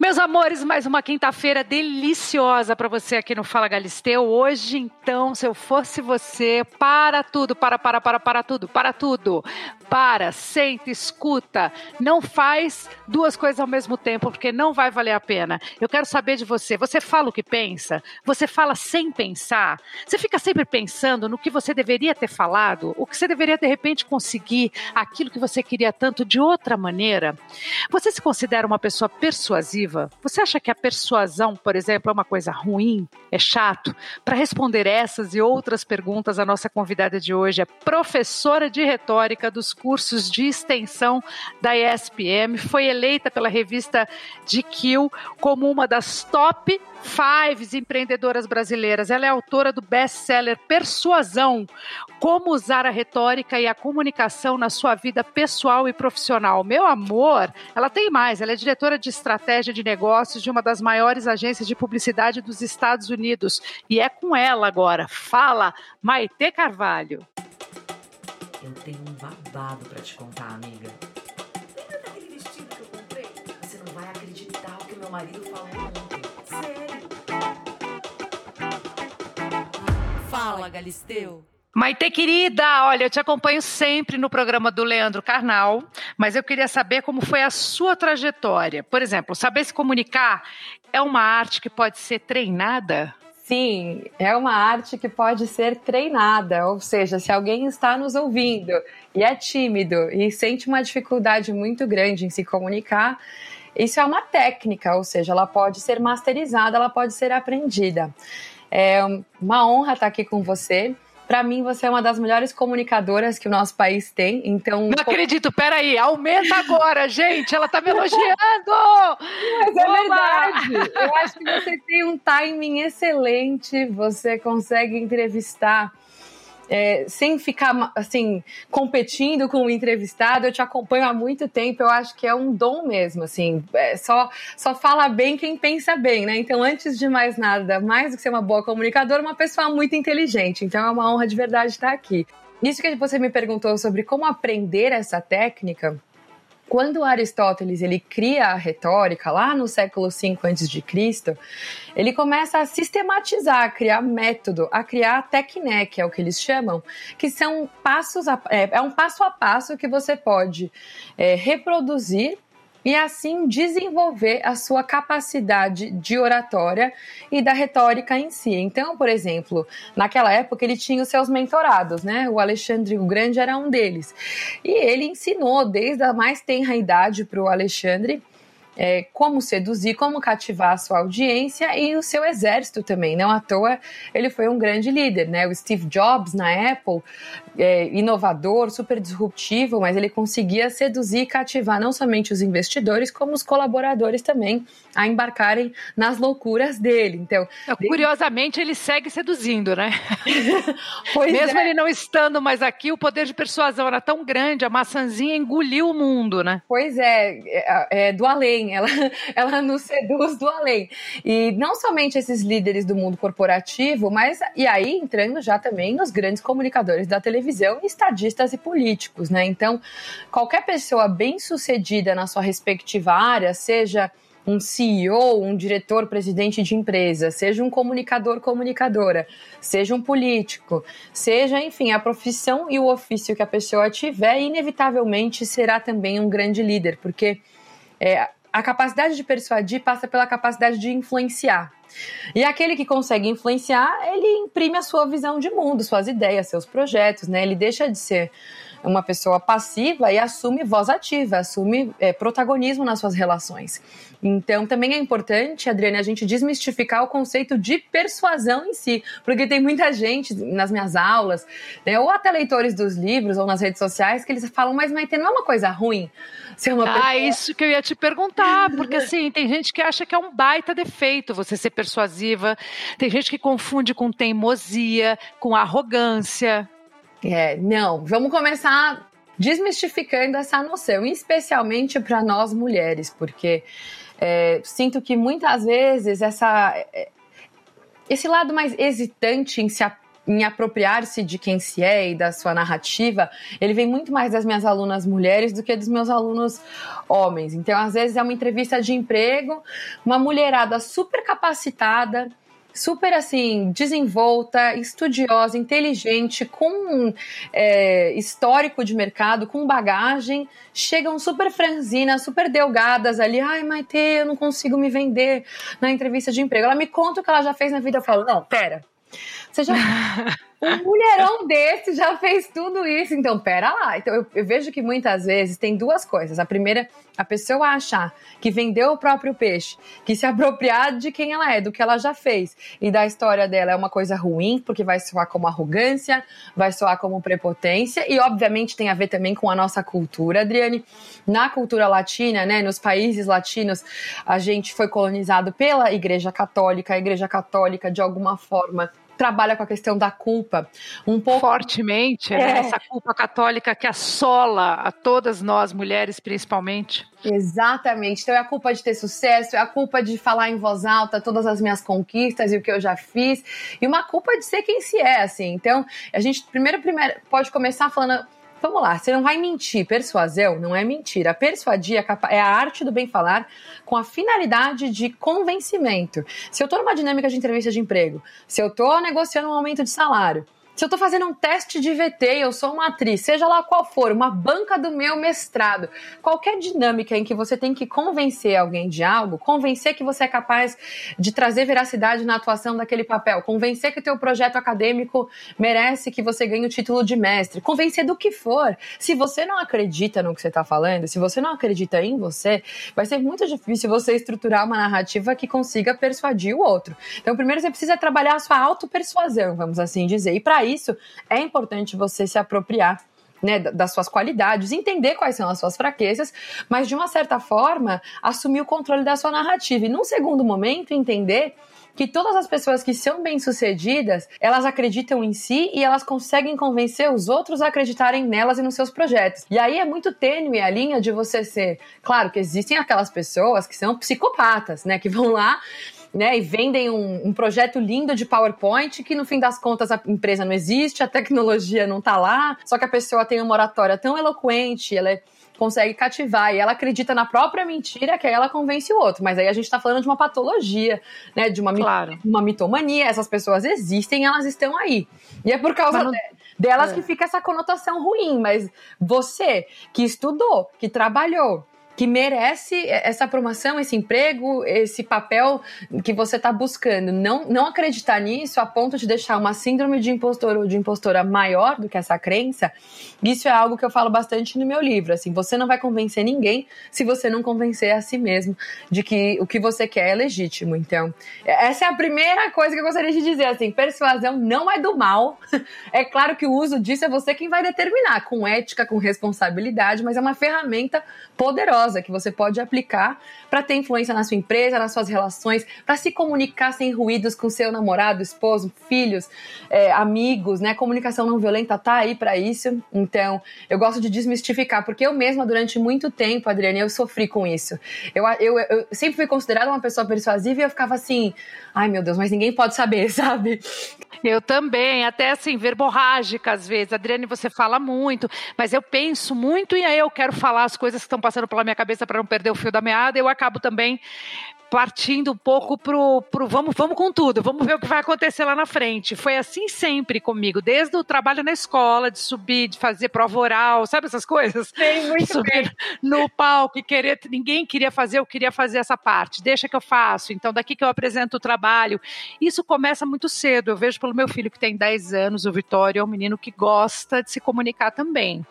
Meus amores, mais uma quinta-feira deliciosa para você aqui no Fala Galisteu. Hoje, então, se eu fosse você, para tudo, para, para, para, para tudo, para tudo. Para, senta, escuta. Não faz duas coisas ao mesmo tempo, porque não vai valer a pena. Eu quero saber de você. Você fala o que pensa? Você fala sem pensar? Você fica sempre pensando no que você deveria ter falado? O que você deveria, de repente, conseguir aquilo que você queria tanto de outra maneira? Você se considera uma pessoa persuasiva? Você acha que a persuasão, por exemplo, é uma coisa ruim? É chato? Para responder essas e outras perguntas, a nossa convidada de hoje é professora de retórica dos cursos de extensão da ESPM, foi eleita pela revista GQ como uma das top fives empreendedoras brasileiras. Ela é autora do best-seller Persuasão: Como usar a retórica e a comunicação na sua vida pessoal e profissional. Meu amor, ela tem mais. Ela é diretora de estratégia de negócios de uma das maiores agências de publicidade dos Estados Unidos. E é com ela agora. Fala, Maite Carvalho. Eu tenho um babado para te contar, amiga. Lembra daquele vestido que eu comprei? Você não vai acreditar o que meu marido falou ontem. Sério? Fala, Galisteu. Maite querida, olha, eu te acompanho sempre no programa do Leandro Carnal, mas eu queria saber como foi a sua trajetória. Por exemplo, saber se comunicar é uma arte que pode ser treinada? Sim, é uma arte que pode ser treinada, ou seja, se alguém está nos ouvindo e é tímido e sente uma dificuldade muito grande em se comunicar, isso é uma técnica, ou seja, ela pode ser masterizada, ela pode ser aprendida. É uma honra estar aqui com você. Para mim, você é uma das melhores comunicadoras que o nosso país tem. Então, não acredito, peraí, aumenta agora, gente. Ela tá me elogiando. Mas é verdade. Eu acho que você tem um timing excelente. Você consegue entrevistar é, sem ficar assim competindo com o entrevistado. Eu te acompanho há muito tempo. Eu acho que é um dom mesmo. Assim, é, só só fala bem quem pensa bem, né? Então, antes de mais nada, mais do que ser uma boa comunicadora, uma pessoa muito inteligente. Então, é uma honra de verdade estar aqui. Isso que você me perguntou sobre como aprender essa técnica quando Aristóteles ele cria a retórica lá no século V a.C., ele começa a sistematizar, a criar método, a criar tecné, que é o que eles chamam, que são passos, a, é, é um passo a passo que você pode é, reproduzir e assim desenvolver a sua capacidade de oratória e da retórica em si. Então, por exemplo, naquela época ele tinha os seus mentorados, né? O Alexandre o Grande era um deles. E ele ensinou desde a mais tenra idade para o Alexandre é, como seduzir, como cativar a sua audiência e o seu exército também. Não à toa ele foi um grande líder, né? O Steve Jobs na Apple, é, inovador, super disruptivo, mas ele conseguia seduzir e cativar não somente os investidores, como os colaboradores também a embarcarem nas loucuras dele. Então, curiosamente, ele segue seduzindo, né? Mesmo é. ele não estando mais aqui, o poder de persuasão era tão grande, a maçãzinha engoliu o mundo, né? Pois é, é, é do além, ela, ela nos seduz do além. E não somente esses líderes do mundo corporativo, mas e aí entrando já também nos grandes comunicadores da televisão, estadistas e políticos, né? Então, qualquer pessoa bem sucedida na sua respectiva área, seja um CEO, um diretor, presidente de empresa, seja um comunicador, comunicadora, seja um político, seja, enfim, a profissão e o ofício que a pessoa tiver, inevitavelmente será também um grande líder, porque é, a capacidade de persuadir passa pela capacidade de influenciar. E aquele que consegue influenciar, ele imprime a sua visão de mundo, suas ideias, seus projetos, né? Ele deixa de ser uma pessoa passiva e assume voz ativa, assume é, protagonismo nas suas relações. Então, também é importante, Adriane, a gente desmistificar o conceito de persuasão em si, porque tem muita gente nas minhas aulas, né, ou até leitores dos livros ou nas redes sociais, que eles falam, mas Maite, não é uma coisa ruim ser uma ah, pessoa... isso que eu ia te perguntar, porque assim, tem gente que acha que é um baita defeito você ser persuasiva, tem gente que confunde com teimosia, com arrogância. É, não, vamos começar desmistificando essa noção, especialmente para nós mulheres, porque é, sinto que muitas vezes essa, é, esse lado mais hesitante em se em apropriar-se de quem se é e da sua narrativa, ele vem muito mais das minhas alunas mulheres do que dos meus alunos homens. Então, às vezes é uma entrevista de emprego, uma mulherada super capacitada, super assim, desenvolta, estudiosa, inteligente, com é, histórico de mercado, com bagagem, chegam super franzinas, super delgadas ali. Ai, Maite, eu não consigo me vender na entrevista de emprego. Ela me conta o que ela já fez na vida. Eu falo, não, pera. Você já. Um mulherão desse já fez tudo isso, então pera lá. Então eu, eu, vejo que muitas vezes tem duas coisas. A primeira, a pessoa achar que vendeu o próprio peixe, que se apropriar de quem ela é, do que ela já fez e da história dela é uma coisa ruim, porque vai soar como arrogância, vai soar como prepotência e obviamente tem a ver também com a nossa cultura, Adriane. Na cultura latina, né, nos países latinos, a gente foi colonizado pela Igreja Católica. A Igreja Católica, de alguma forma, trabalha com a questão da culpa um pouco fortemente, né? é. né? essa culpa católica que assola a todas nós mulheres, principalmente. Exatamente. Então é a culpa de ter sucesso, é a culpa de falar em voz alta todas as minhas conquistas e o que eu já fiz, e uma culpa de ser quem se é, assim. Então, a gente primeiro, primeiro pode começar falando Vamos lá, você não vai mentir. Persuasão não é mentira. Persuadir é, é a arte do bem falar com a finalidade de convencimento. Se eu estou numa dinâmica de entrevista de emprego, se eu estou negociando um aumento de salário, se eu estou fazendo um teste de VT, eu sou uma atriz, seja lá qual for, uma banca do meu mestrado, qualquer dinâmica em que você tem que convencer alguém de algo, convencer que você é capaz de trazer veracidade na atuação daquele papel, convencer que o teu projeto acadêmico merece que você ganhe o título de mestre, convencer do que for. Se você não acredita no que você está falando, se você não acredita em você, vai ser muito difícil você estruturar uma narrativa que consiga persuadir o outro. Então, primeiro você precisa trabalhar a sua autopersuasão, vamos assim dizer. E para isso, é importante você se apropriar né, das suas qualidades, entender quais são as suas fraquezas, mas de uma certa forma assumir o controle da sua narrativa. E num segundo momento, entender que todas as pessoas que são bem-sucedidas, elas acreditam em si e elas conseguem convencer os outros a acreditarem nelas e nos seus projetos. E aí é muito tênue a linha de você ser. Claro que existem aquelas pessoas que são psicopatas, né, que vão lá né, e vendem um, um, projeto lindo de PowerPoint que no fim das contas a empresa não existe, a tecnologia não está lá, só que a pessoa tem uma oratória tão eloquente, ela é, consegue cativar e ela acredita na própria mentira que aí ela convence o outro. Mas aí a gente está falando de uma patologia, né, de uma, claro. uma mitomania. Essas pessoas existem, elas estão aí. E é por causa não... delas é. que fica essa conotação ruim. Mas você que estudou, que trabalhou, que merece essa promoção, esse emprego, esse papel que você está buscando. Não, não acreditar nisso a ponto de deixar uma síndrome de impostor ou de impostora maior do que essa crença, isso é algo que eu falo bastante no meu livro. Assim, você não vai convencer ninguém se você não convencer a si mesmo de que o que você quer é legítimo. Então, essa é a primeira coisa que eu gostaria de dizer. Assim, persuasão não é do mal. É claro que o uso disso é você quem vai determinar, com ética, com responsabilidade, mas é uma ferramenta poderosa que você pode aplicar para ter influência na sua empresa, nas suas relações, para se comunicar sem ruídos com seu namorado, esposo, filhos, é, amigos, né? Comunicação não violenta tá aí para isso. Então, eu gosto de desmistificar, porque eu mesma, durante muito tempo, Adriane, eu sofri com isso. Eu, eu, eu sempre fui considerada uma pessoa persuasiva e eu ficava assim, ai meu Deus, mas ninguém pode saber, sabe? Eu também, até assim, verborrágica às vezes. Adriane, você fala muito, mas eu penso muito e aí eu quero falar as coisas que estão passando pela minha cabeça para não perder o fio da meada. Eu acabo também partindo um pouco pro, pro vamos, vamos com tudo, vamos ver o que vai acontecer lá na frente. Foi assim sempre comigo, desde o trabalho na escola, de subir, de fazer prova oral, sabe essas coisas? Tem muito subir no palco e querer, ninguém queria fazer, eu queria fazer essa parte, deixa que eu faço, então daqui que eu apresento o trabalho. Isso começa muito cedo, eu vejo pelo meu filho que tem 10 anos, o Vitório é um menino que gosta de se comunicar também.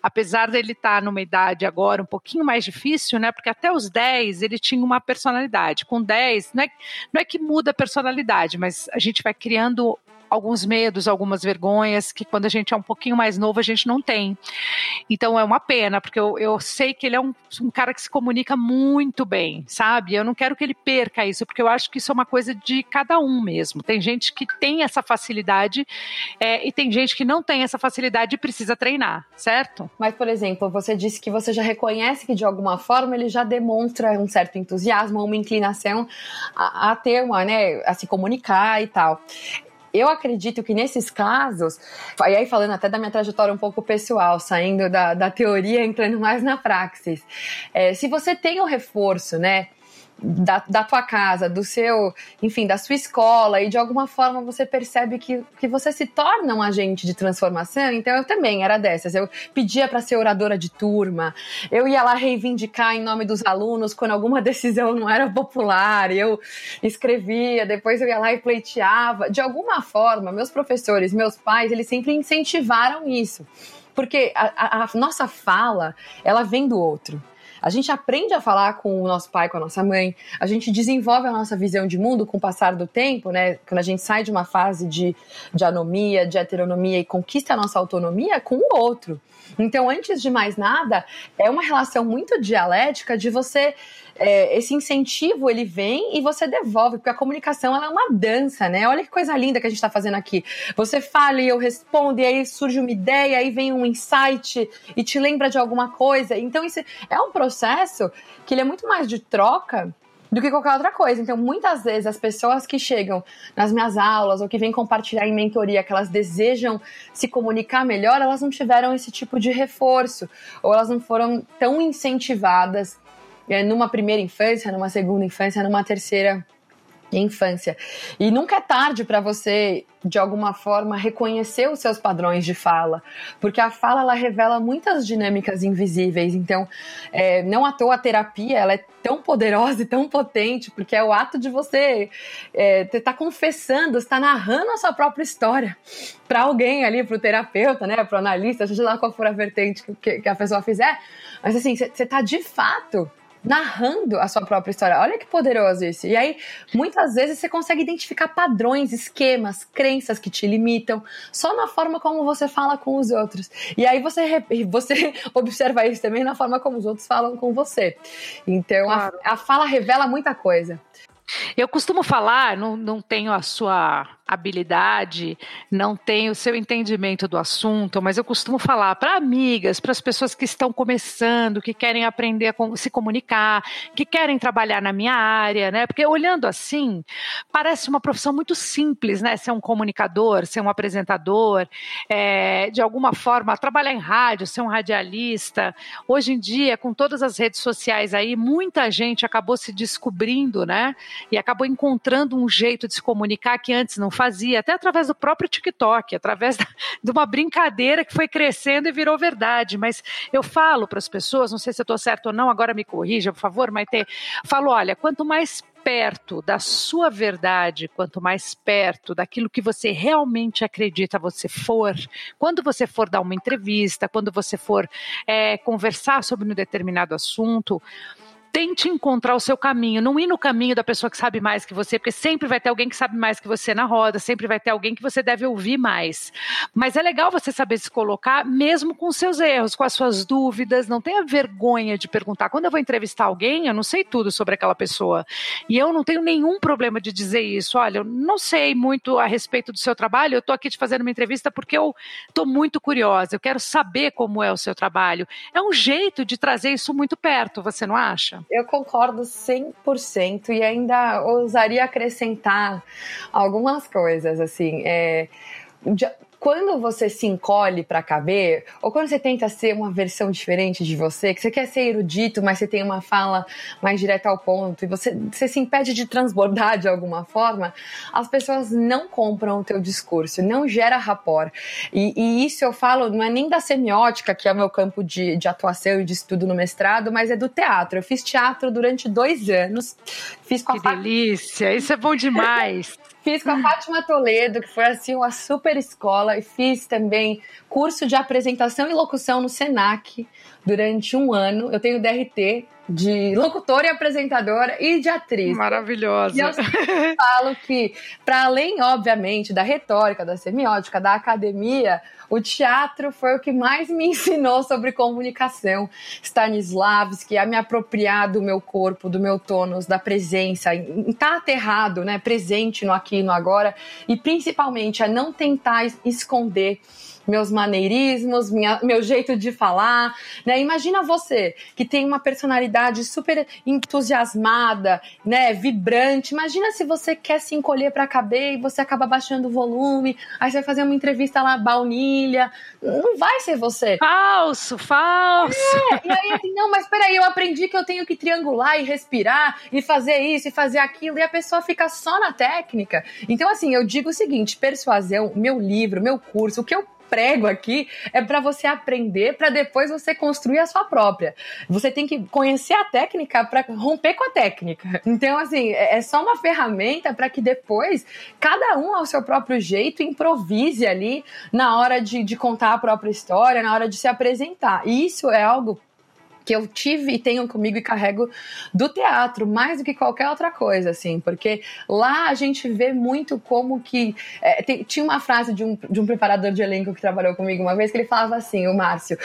Apesar dele estar numa idade agora um pouquinho mais difícil, né, porque até os 10 ele tinha uma personalidade personalidade. Com 10, não é, não é que muda a personalidade, mas a gente vai criando alguns medos, algumas vergonhas que quando a gente é um pouquinho mais novo a gente não tem. Então é uma pena, porque eu, eu sei que ele é um, um, cara que se comunica muito bem, sabe? Eu não quero que ele perca isso, porque eu acho que isso é uma coisa de cada um mesmo. Tem gente que tem essa facilidade é, e tem gente que não tem essa facilidade e precisa treinar, certo? Mas, por exemplo, você disse que você já reconhece que de alguma forma ele já demonstra um certo entusiasmo, uma inclinação a, a ter uma, né, a se comunicar e tal eu acredito que nesses casos, e aí falando até da minha trajetória um pouco pessoal, saindo da, da teoria, entrando mais na praxis, é, se você tem o reforço, né? Da, da tua casa, do seu, enfim, da sua escola, e de alguma forma você percebe que, que você se torna um agente de transformação. Então eu também era dessas. Eu pedia para ser oradora de turma, eu ia lá reivindicar em nome dos alunos quando alguma decisão não era popular, eu escrevia, depois eu ia lá e pleiteava. De alguma forma, meus professores, meus pais, eles sempre incentivaram isso. Porque a, a, a nossa fala, ela vem do outro. A gente aprende a falar com o nosso pai, com a nossa mãe, a gente desenvolve a nossa visão de mundo com o passar do tempo, né? Quando a gente sai de uma fase de, de anomia, de heteronomia e conquista a nossa autonomia com o outro. Então, antes de mais nada, é uma relação muito dialética de você é, esse incentivo ele vem e você devolve, porque a comunicação ela é uma dança, né? Olha que coisa linda que a gente está fazendo aqui. Você fala e eu respondo, e aí surge uma ideia, aí vem um insight e te lembra de alguma coisa. Então, isso é um processo que ele é muito mais de troca do que qualquer outra coisa. Então, muitas vezes, as pessoas que chegam nas minhas aulas ou que vêm compartilhar em mentoria que elas desejam se comunicar melhor, elas não tiveram esse tipo de reforço, ou elas não foram tão incentivadas é, numa primeira infância, numa segunda infância, numa terceira infância. E nunca é tarde para você, de alguma forma, reconhecer os seus padrões de fala, porque a fala ela revela muitas dinâmicas invisíveis. Então, é, não à toa a terapia ela é tão poderosa e tão potente, porque é o ato de você estar é, tá confessando, está narrando a sua própria história para alguém ali, para o terapeuta, né, para o analista, seja lá qual for a vertente que, que a pessoa fizer. Mas assim, você está de fato narrando a sua própria história. Olha que poderoso isso. E aí, muitas vezes você consegue identificar padrões, esquemas, crenças que te limitam, só na forma como você fala com os outros. E aí você, você observa isso também na forma como os outros falam com você. Então, claro. a, a fala revela muita coisa. Eu costumo falar, não, não tenho a sua habilidade, não tenho o seu entendimento do assunto, mas eu costumo falar para amigas, para as pessoas que estão começando, que querem aprender a se comunicar, que querem trabalhar na minha área, né? Porque olhando assim, parece uma profissão muito simples, né? Ser um comunicador, ser um apresentador, é, de alguma forma trabalhar em rádio, ser um radialista. Hoje em dia, com todas as redes sociais aí, muita gente acabou se descobrindo, né? E acabou encontrando um jeito de se comunicar que antes não fazia, até através do próprio TikTok, através da, de uma brincadeira que foi crescendo e virou verdade. Mas eu falo para as pessoas, não sei se eu estou certo ou não, agora me corrija, por favor, Maite. Falo, olha, quanto mais perto da sua verdade, quanto mais perto daquilo que você realmente acredita você for, quando você for dar uma entrevista, quando você for é, conversar sobre um determinado assunto, tente encontrar o seu caminho, não ir no caminho da pessoa que sabe mais que você, porque sempre vai ter alguém que sabe mais que você na roda, sempre vai ter alguém que você deve ouvir mais. Mas é legal você saber se colocar, mesmo com seus erros, com as suas dúvidas, não tenha vergonha de perguntar. Quando eu vou entrevistar alguém, eu não sei tudo sobre aquela pessoa. E eu não tenho nenhum problema de dizer isso. Olha, eu não sei muito a respeito do seu trabalho, eu estou aqui te fazendo uma entrevista porque eu estou muito curiosa, eu quero saber como é o seu trabalho. É um jeito de trazer isso muito perto, você não acha? Eu concordo 100% e ainda ousaria acrescentar algumas coisas, assim. É, quando você se encolhe para caber, ou quando você tenta ser uma versão diferente de você, que você quer ser erudito, mas você tem uma fala mais direta ao ponto, e você, você se impede de transbordar de alguma forma, as pessoas não compram o teu discurso, não gera rapport. E, e isso eu falo, não é nem da semiótica, que é o meu campo de, de atuação e de estudo no mestrado, mas é do teatro. Eu fiz teatro durante dois anos. Fiz com que a delícia! Isso é bom demais! Fiz com a Fátima Toledo, que foi assim uma super escola, e fiz também curso de apresentação e locução no Senac durante um ano. Eu tenho DRT de locutora e apresentadora e de atriz. Maravilhosa. E eu falo que, para além, obviamente, da retórica, da semiótica, da academia, o teatro foi o que mais me ensinou sobre comunicação. Stanislavski, a me apropriar do meu corpo, do meu tônus, da presença, estar tá aterrado, né, presente no aqui e no agora, e principalmente a não tentar esconder meus maneirismos, minha, meu jeito de falar, né? Imagina você que tem uma personalidade super entusiasmada, né, vibrante. Imagina se você quer se encolher para caber e você acaba baixando o volume, aí você vai fazer uma entrevista lá baunilha, não vai ser você. Falso, falso. É, e aí assim, não, mas peraí, eu aprendi que eu tenho que triangular e respirar e fazer isso e fazer aquilo e a pessoa fica só na técnica. Então assim, eu digo o seguinte, persuasão, meu livro, meu curso, o que eu prego aqui é para você aprender, para depois você construir a sua própria. Você tem que conhecer a técnica para romper com a técnica. Então, assim, é, é só uma ferramenta para que depois cada um, ao seu próprio jeito, improvise ali na hora de, de contar a própria história, na hora de se apresentar. E isso é algo que eu tive e tenho comigo e carrego do teatro, mais do que qualquer outra coisa, assim, porque lá a gente vê muito como que. É, tem, tinha uma frase de um, de um preparador de elenco que trabalhou comigo uma vez que ele falava assim: o Márcio.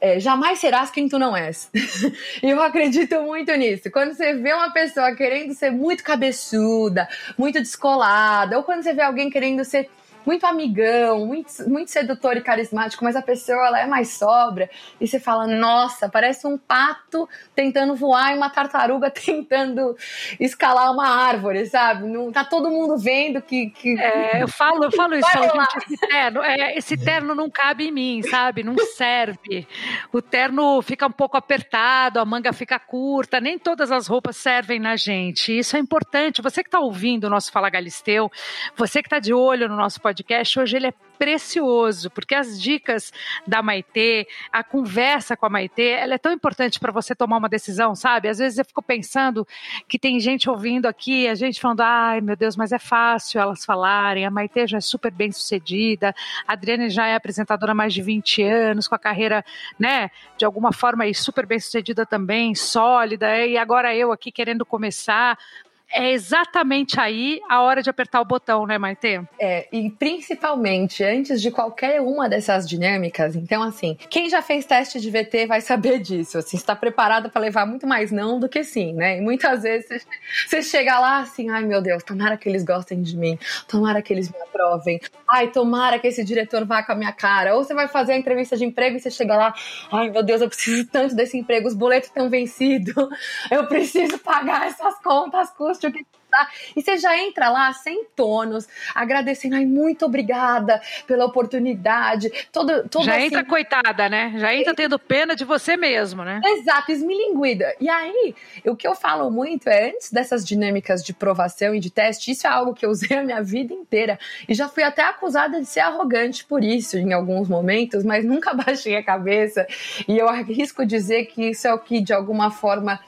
É, jamais serás quem tu não és. e eu acredito muito nisso. Quando você vê uma pessoa querendo ser muito cabeçuda, muito descolada, ou quando você vê alguém querendo ser muito amigão, muito, muito sedutor e carismático, mas a pessoa ela é mais sobra e você fala, nossa, parece um pato tentando voar e uma tartaruga tentando escalar uma árvore, sabe? Não, tá todo mundo vendo que. que... É, eu falo, eu falo isso, falo, gente, esse terno, é, esse terno não cabe em mim, sabe? Não serve. O terno fica um pouco apertado, a manga fica curta, nem todas as roupas servem na gente. Isso é importante. Você que está ouvindo o nosso Fala Galisteu, você que está de olho no nosso podcast, podcast hoje ele é precioso, porque as dicas da Maitê, a conversa com a Maitê, ela é tão importante para você tomar uma decisão, sabe? Às vezes eu fico pensando que tem gente ouvindo aqui, a gente falando, ai meu Deus, mas é fácil elas falarem, a Maitê já é super bem sucedida, a Adriane já é apresentadora há mais de 20 anos, com a carreira, né, de alguma forma aí super bem sucedida também, sólida, e agora eu aqui querendo começar, é exatamente aí a hora de apertar o botão, né, Maite? É, e principalmente antes de qualquer uma dessas dinâmicas. Então, assim, quem já fez teste de VT vai saber disso. Assim, está preparado para levar muito mais não do que sim, né? E muitas vezes você chega lá assim, ai meu Deus, tomara que eles gostem de mim, tomara que eles me aprovem, ai, tomara que esse diretor vá com a minha cara. Ou você vai fazer a entrevista de emprego e você chega lá, ai meu Deus, eu preciso tanto desse emprego, os boletos estão vencidos, eu preciso pagar essas contas, o que tá. E você já entra lá sem tonos, agradecendo, ai, muito obrigada pela oportunidade. Todo, todo já assim, entra coitada, né? Já entra tendo pena de você mesmo, né? Exato, esmilinguida. E aí, o que eu falo muito é, antes dessas dinâmicas de provação e de teste, isso é algo que eu usei a minha vida inteira. E já fui até acusada de ser arrogante por isso em alguns momentos, mas nunca baixei a cabeça. E eu arrisco dizer que isso é o que, de alguma forma,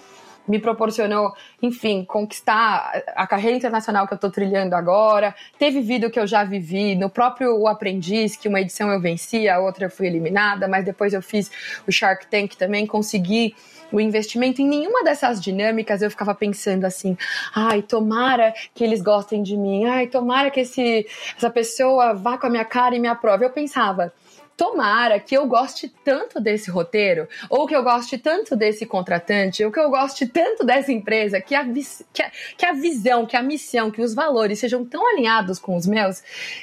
me proporcionou, enfim, conquistar a carreira internacional que eu estou trilhando agora. Teve vídeo que eu já vivi, no próprio O Aprendiz, que uma edição eu venci, a outra eu fui eliminada, mas depois eu fiz o Shark Tank também, consegui o investimento. Em nenhuma dessas dinâmicas eu ficava pensando assim, ai, tomara que eles gostem de mim, ai, tomara que esse, essa pessoa vá com a minha cara e me aprove. Eu pensava, tomara que eu goste tanto desse roteiro, ou que eu goste tanto desse contratante, ou que eu goste tanto dessa empresa, que a, que a, que a visão, que a missão, que os valores sejam tão alinhados com os meus,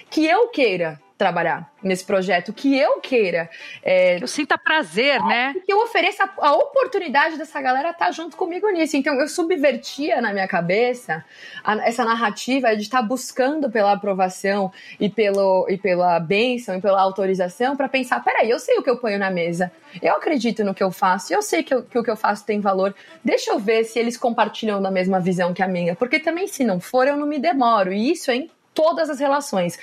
que eu queira trabalhar nesse projeto, que eu queira. É, eu sinta prazer, né? Que eu ofereça a, a oportunidade dessa galera estar tá junto comigo nisso. Então eu subvertia na minha cabeça a, essa narrativa de estar tá buscando pela aprovação e, pelo, e pela bênção e pela autorização para pensar: peraí, eu sei o que eu ponho na mesa, eu acredito no que eu faço, eu sei que, eu, que o que eu faço tem valor. Deixa eu ver se eles compartilham da mesma visão que a minha, porque também se não for, eu não me demoro. E isso é em todas as relações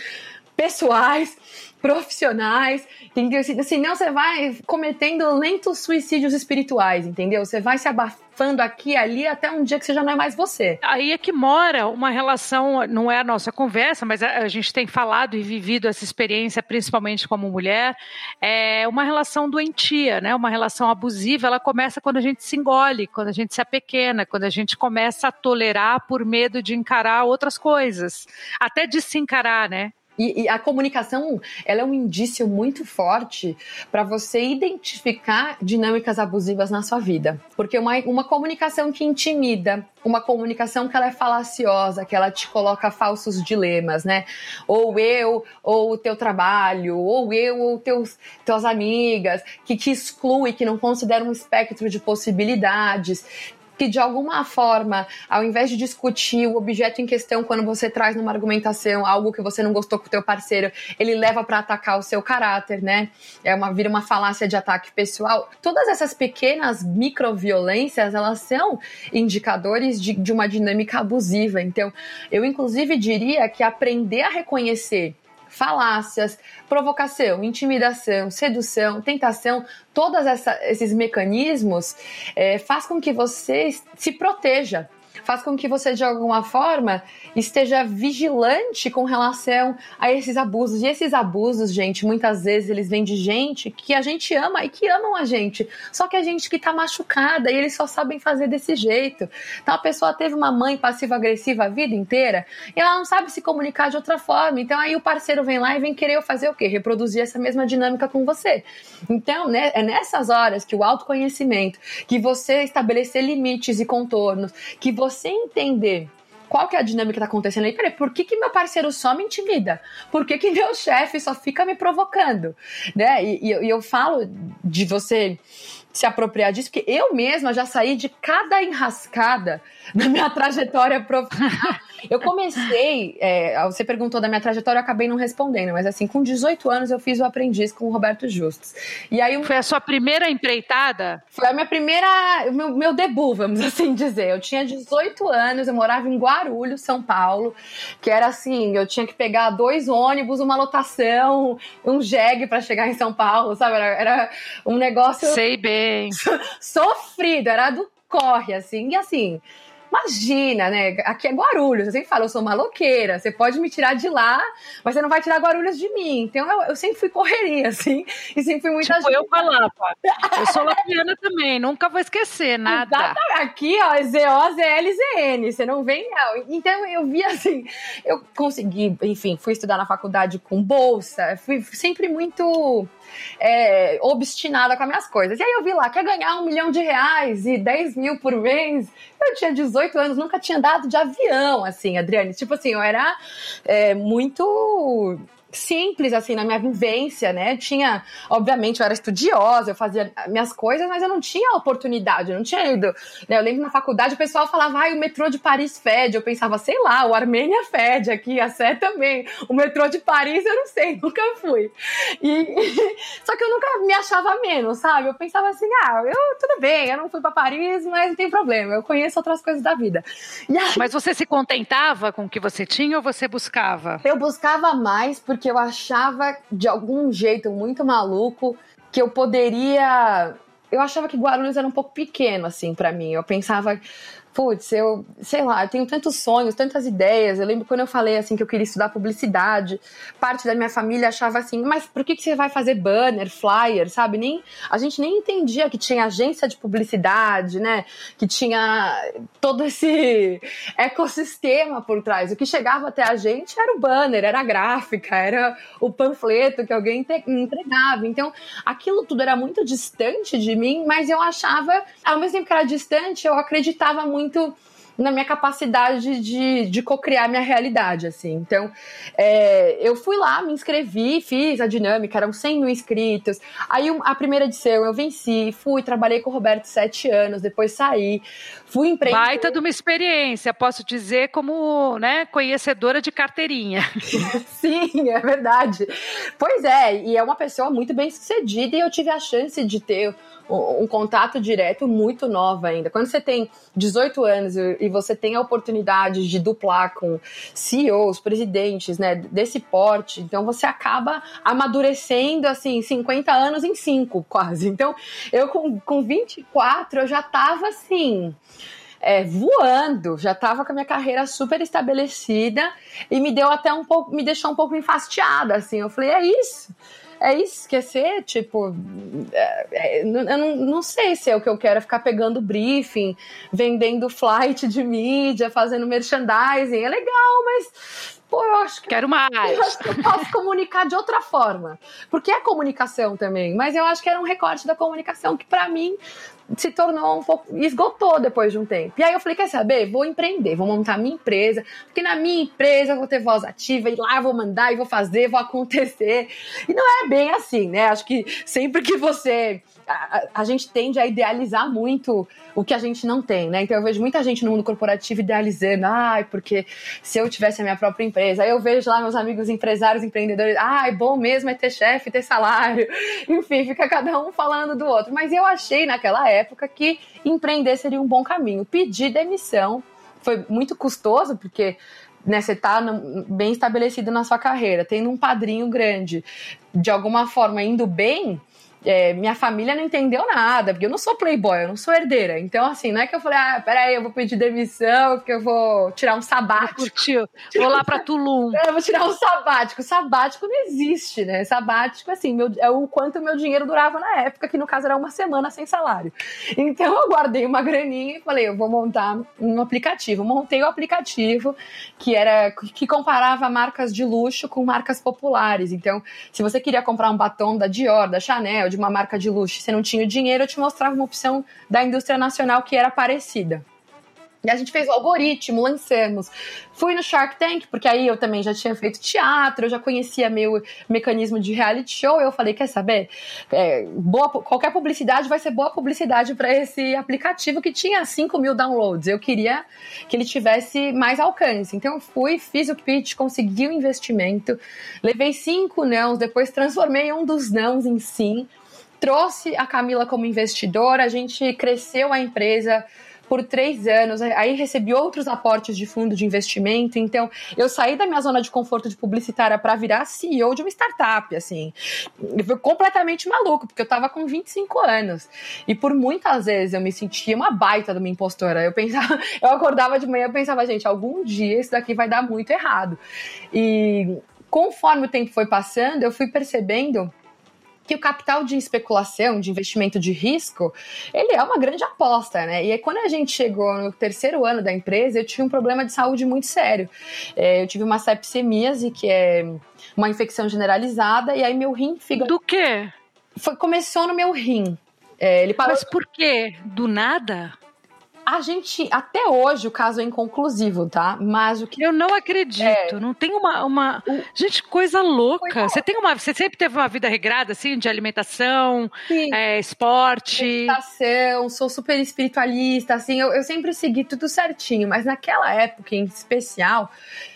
pessoais, profissionais, entendeu? Senão você vai cometendo lentos suicídios espirituais, entendeu? Você vai se abafando aqui e ali até um dia que você já não é mais você. Aí é que mora uma relação, não é a nossa conversa, mas a, gente tem falado e vivido essa experiência, principalmente como mulher, é uma relação doentia, né? Uma relação abusiva, ela começa quando a gente se engole, quando a gente se apequena, quando a gente começa a tolerar por medo de encarar outras coisas, até de se encarar, né? E, e, a comunicação, ela é um indício muito forte para você identificar dinâmicas abusivas na sua vida. Porque uma, uma comunicação que intimida, uma comunicação que ela é falaciosa, que ela te coloca falsos dilemas, né? Ou eu, ou o teu trabalho, ou eu, ou teus, tuas amigas, que te exclui, que não considera um espectro de possibilidades, que de alguma forma, ao invés de discutir o objeto em questão quando você traz numa argumentação algo que você não gostou com o teu parceiro, ele leva para atacar o seu caráter, né? É uma vira uma falácia de ataque pessoal. Todas essas pequenas microviolências, elas são indicadores de, de uma dinâmica abusiva. Então, eu inclusive diria que aprender a reconhecer falácias, provocação, intimidação, sedução, tentação, todos esses mecanismos é, faz com que você se proteja faz com que você, de alguma forma, esteja vigilante com relação a esses abusos. E esses abusos, gente, muitas vezes eles vêm de gente que a gente ama e que amam a gente. Só que a gente que tá machucada e eles só sabem fazer desse jeito. Então a pessoa teve uma mãe passiva-agressiva a vida inteira e ela não sabe se comunicar de outra forma. Então aí o parceiro vem lá e vem querer fazer o quê? Reproduzir essa mesma dinâmica com você. Então, né, é nessas horas que o autoconhecimento, que você estabelecer limites e contornos, que você você entender qual que é a dinâmica que tá acontecendo aí? Peraí, por que, que meu parceiro só me intimida? Por que, que meu chefe só fica me provocando? Né? E, e, eu falo de você se apropriar disso, porque eu mesma já saí de cada enrascada na minha trajetória profissional. Eu comecei, é, você perguntou da minha trajetória, eu acabei não respondendo, mas assim, com 18 anos eu fiz o aprendiz com o Roberto Justus. E aí Foi a sua primeira empreitada? Foi a minha primeira, o meu, meu debut, vamos assim dizer. Eu tinha 18 anos, eu morava em Guarulhos, São Paulo, que era assim, eu tinha que pegar dois ônibus, uma lotação, um jegue para chegar em São Paulo, sabe? Era, era um negócio. Sei bem. Sofrido, era do corre, assim. E assim, Imagina, né? Aqui é Guarulhos. Eu sempre falo, eu sou maloqueira. Você pode me tirar de lá, mas você não vai tirar Guarulhos de mim. Então eu, eu sempre fui correria, assim. E sempre fui muita tipo, gente. eu falava. Eu sou lapiana também, nunca vou esquecer nada. Exatamente. Aqui, ó, Z-O-Z-L-Z-N. Você não vem, não. Então eu vi assim, eu consegui, enfim, fui estudar na faculdade com bolsa. Fui sempre muito é, obstinada com as minhas coisas. E aí eu vi lá, quer ganhar um milhão de reais e 10 mil por mês? Eu tinha 18 anos, nunca tinha dado de avião, assim, Adriane. Tipo assim, eu era é, muito simples, assim, na minha vivência, né? Tinha, obviamente, eu era estudiosa, eu fazia minhas coisas, mas eu não tinha oportunidade, eu não tinha ido. Né? Eu lembro na faculdade o pessoal falava, ai, o metrô de Paris fede. Eu pensava, sei lá, o Armênia fede aqui, a Sé também. O metrô de Paris eu não sei, nunca fui. E, só que eu nunca me achava menos, sabe? Eu pensava assim, ah, eu tudo bem, eu não fui para Paris, mas não tem problema, eu conheço outras coisas da vida. Aí, mas você se contentava com o que você tinha ou você buscava? Eu buscava mais porque porque eu achava de algum jeito muito maluco que eu poderia. Eu achava que Guarulhos era um pouco pequeno, assim, para mim. Eu pensava, putz, eu, sei lá, eu tenho tantos sonhos, tantas ideias. Eu lembro quando eu falei assim que eu queria estudar publicidade, parte da minha família achava assim, mas por que, que você vai fazer banner, flyer, sabe? Nem, a gente nem entendia que tinha agência de publicidade, né? Que tinha todo esse ecossistema por trás. O que chegava até a gente era o banner, era a gráfica, era o panfleto que alguém entregava. Então, aquilo tudo era muito distante de mim, mas eu achava, ao mesmo tempo que era distante, eu acreditava muito muito na minha capacidade de, de co-criar minha realidade, assim. Então, é, eu fui lá, me inscrevi, fiz a dinâmica, eram 100 mil inscritos. Aí, a primeira edição eu venci, fui, trabalhei com o Roberto sete anos, depois saí, fui empreender. Baita de uma experiência, posso dizer, como né, conhecedora de carteirinha. Sim, é verdade. Pois é, e é uma pessoa muito bem sucedida e eu tive a chance de ter um contato direto muito nova ainda. Quando você tem 18 anos e você tem a oportunidade de duplar com CEOs, presidentes, né, desse porte, então você acaba amadurecendo, assim, 50 anos em 5, quase. Então, eu com, com 24, eu já tava, assim... É, voando, já estava com a minha carreira super estabelecida e me deu até um pouco, me deixou um pouco enfastiada, assim. Eu falei, é isso é esquecer, tipo, é, é, eu não, não sei se é o que eu quero, é ficar pegando briefing, vendendo flight de mídia, fazendo merchandising, é legal, mas pô, eu acho que. Quero mais. Eu acho que eu posso comunicar de outra forma. Porque é comunicação também. Mas eu acho que era um recorte da comunicação que, para mim, se tornou um pouco. esgotou depois de um tempo. E aí eu falei: quer saber? Vou empreender, vou montar minha empresa, porque na minha empresa eu vou ter voz ativa, e lá eu vou mandar, e vou fazer, vou acontecer. E não é bem assim, né? Acho que sempre que você a, gente tende a idealizar muito o que a gente não tem, né? Então eu vejo muita gente no mundo corporativo idealizando, ai, porque se eu tivesse a minha própria empresa, aí eu vejo lá meus amigos empresários, empreendedores, ai, bom mesmo é ter chefe, ter salário, enfim, fica cada um falando do outro. Mas eu achei naquela época que empreender seria um bom caminho. Pedir demissão foi muito custoso, porque né, você está bem estabelecido na sua carreira, tendo um padrinho grande, de alguma forma indo bem, é, minha família não entendeu nada, porque eu não sou playboy, eu não sou herdeira. Então, assim, não é que eu falei, ah, peraí, eu vou pedir demissão, porque eu vou tirar um sabático. Curtiu. Vou lá pra Tulum. É, eu vou tirar um sabático. Sabático não existe, né? Sabático, assim, meu, é o quanto meu dinheiro durava na época, que no caso era uma semana sem salário. Então, eu guardei uma graninha e falei, eu vou montar um aplicativo. Montei o aplicativo que era que comparava marcas de luxo com marcas populares. Então, se você queria comprar um batom da Dior, da Chanel, de uma marca de luxo, você não tinha o dinheiro, eu te mostrava uma opção da indústria nacional que era parecida. E a gente fez o algoritmo, lançamos. Fui no Shark Tank, porque aí eu também já tinha feito teatro, eu já conhecia meu mecanismo de reality show. Eu falei: quer saber? É, boa, qualquer publicidade vai ser boa publicidade para esse aplicativo que tinha 5 mil downloads. Eu queria que ele tivesse mais alcance. Então eu fui, fiz o pitch, consegui o investimento, levei cinco nãos, depois transformei um dos nãos em sim trouxe a Camila como investidora, a gente cresceu a empresa por três anos, aí recebi outros aportes de fundo de investimento, então eu saí da minha zona de conforto de publicitária para virar CEO de uma startup, assim. Foi completamente maluco, porque eu tava com 25 anos. E por muitas vezes eu me sentia uma baita de uma impostora. Eu pensava, eu acordava de manhã e pensava, gente, algum dia isso daqui vai dar muito errado. E conforme o tempo foi passando, eu fui percebendo que o capital de especulação, de investimento de risco, ele é uma grande aposta, né? E aí, quando a gente chegou no terceiro ano da empresa, eu tive um problema de saúde muito sério. É, eu tive uma sepsemíase, que é uma infecção generalizada, e aí meu rim fica. Do quê? Foi, começou no meu rim. É, ele parou... Mas por quê? Do nada? A gente, até hoje, o caso é inconclusivo, tá? Mas o que. Eu não acredito. É... Não tem uma. uma... Gente, coisa louca. Você tem uma. Você sempre teve uma vida regrada, assim, de alimentação, é, esporte. Meditação, sou super espiritualista, assim, eu, eu sempre segui tudo certinho, mas naquela época em especial,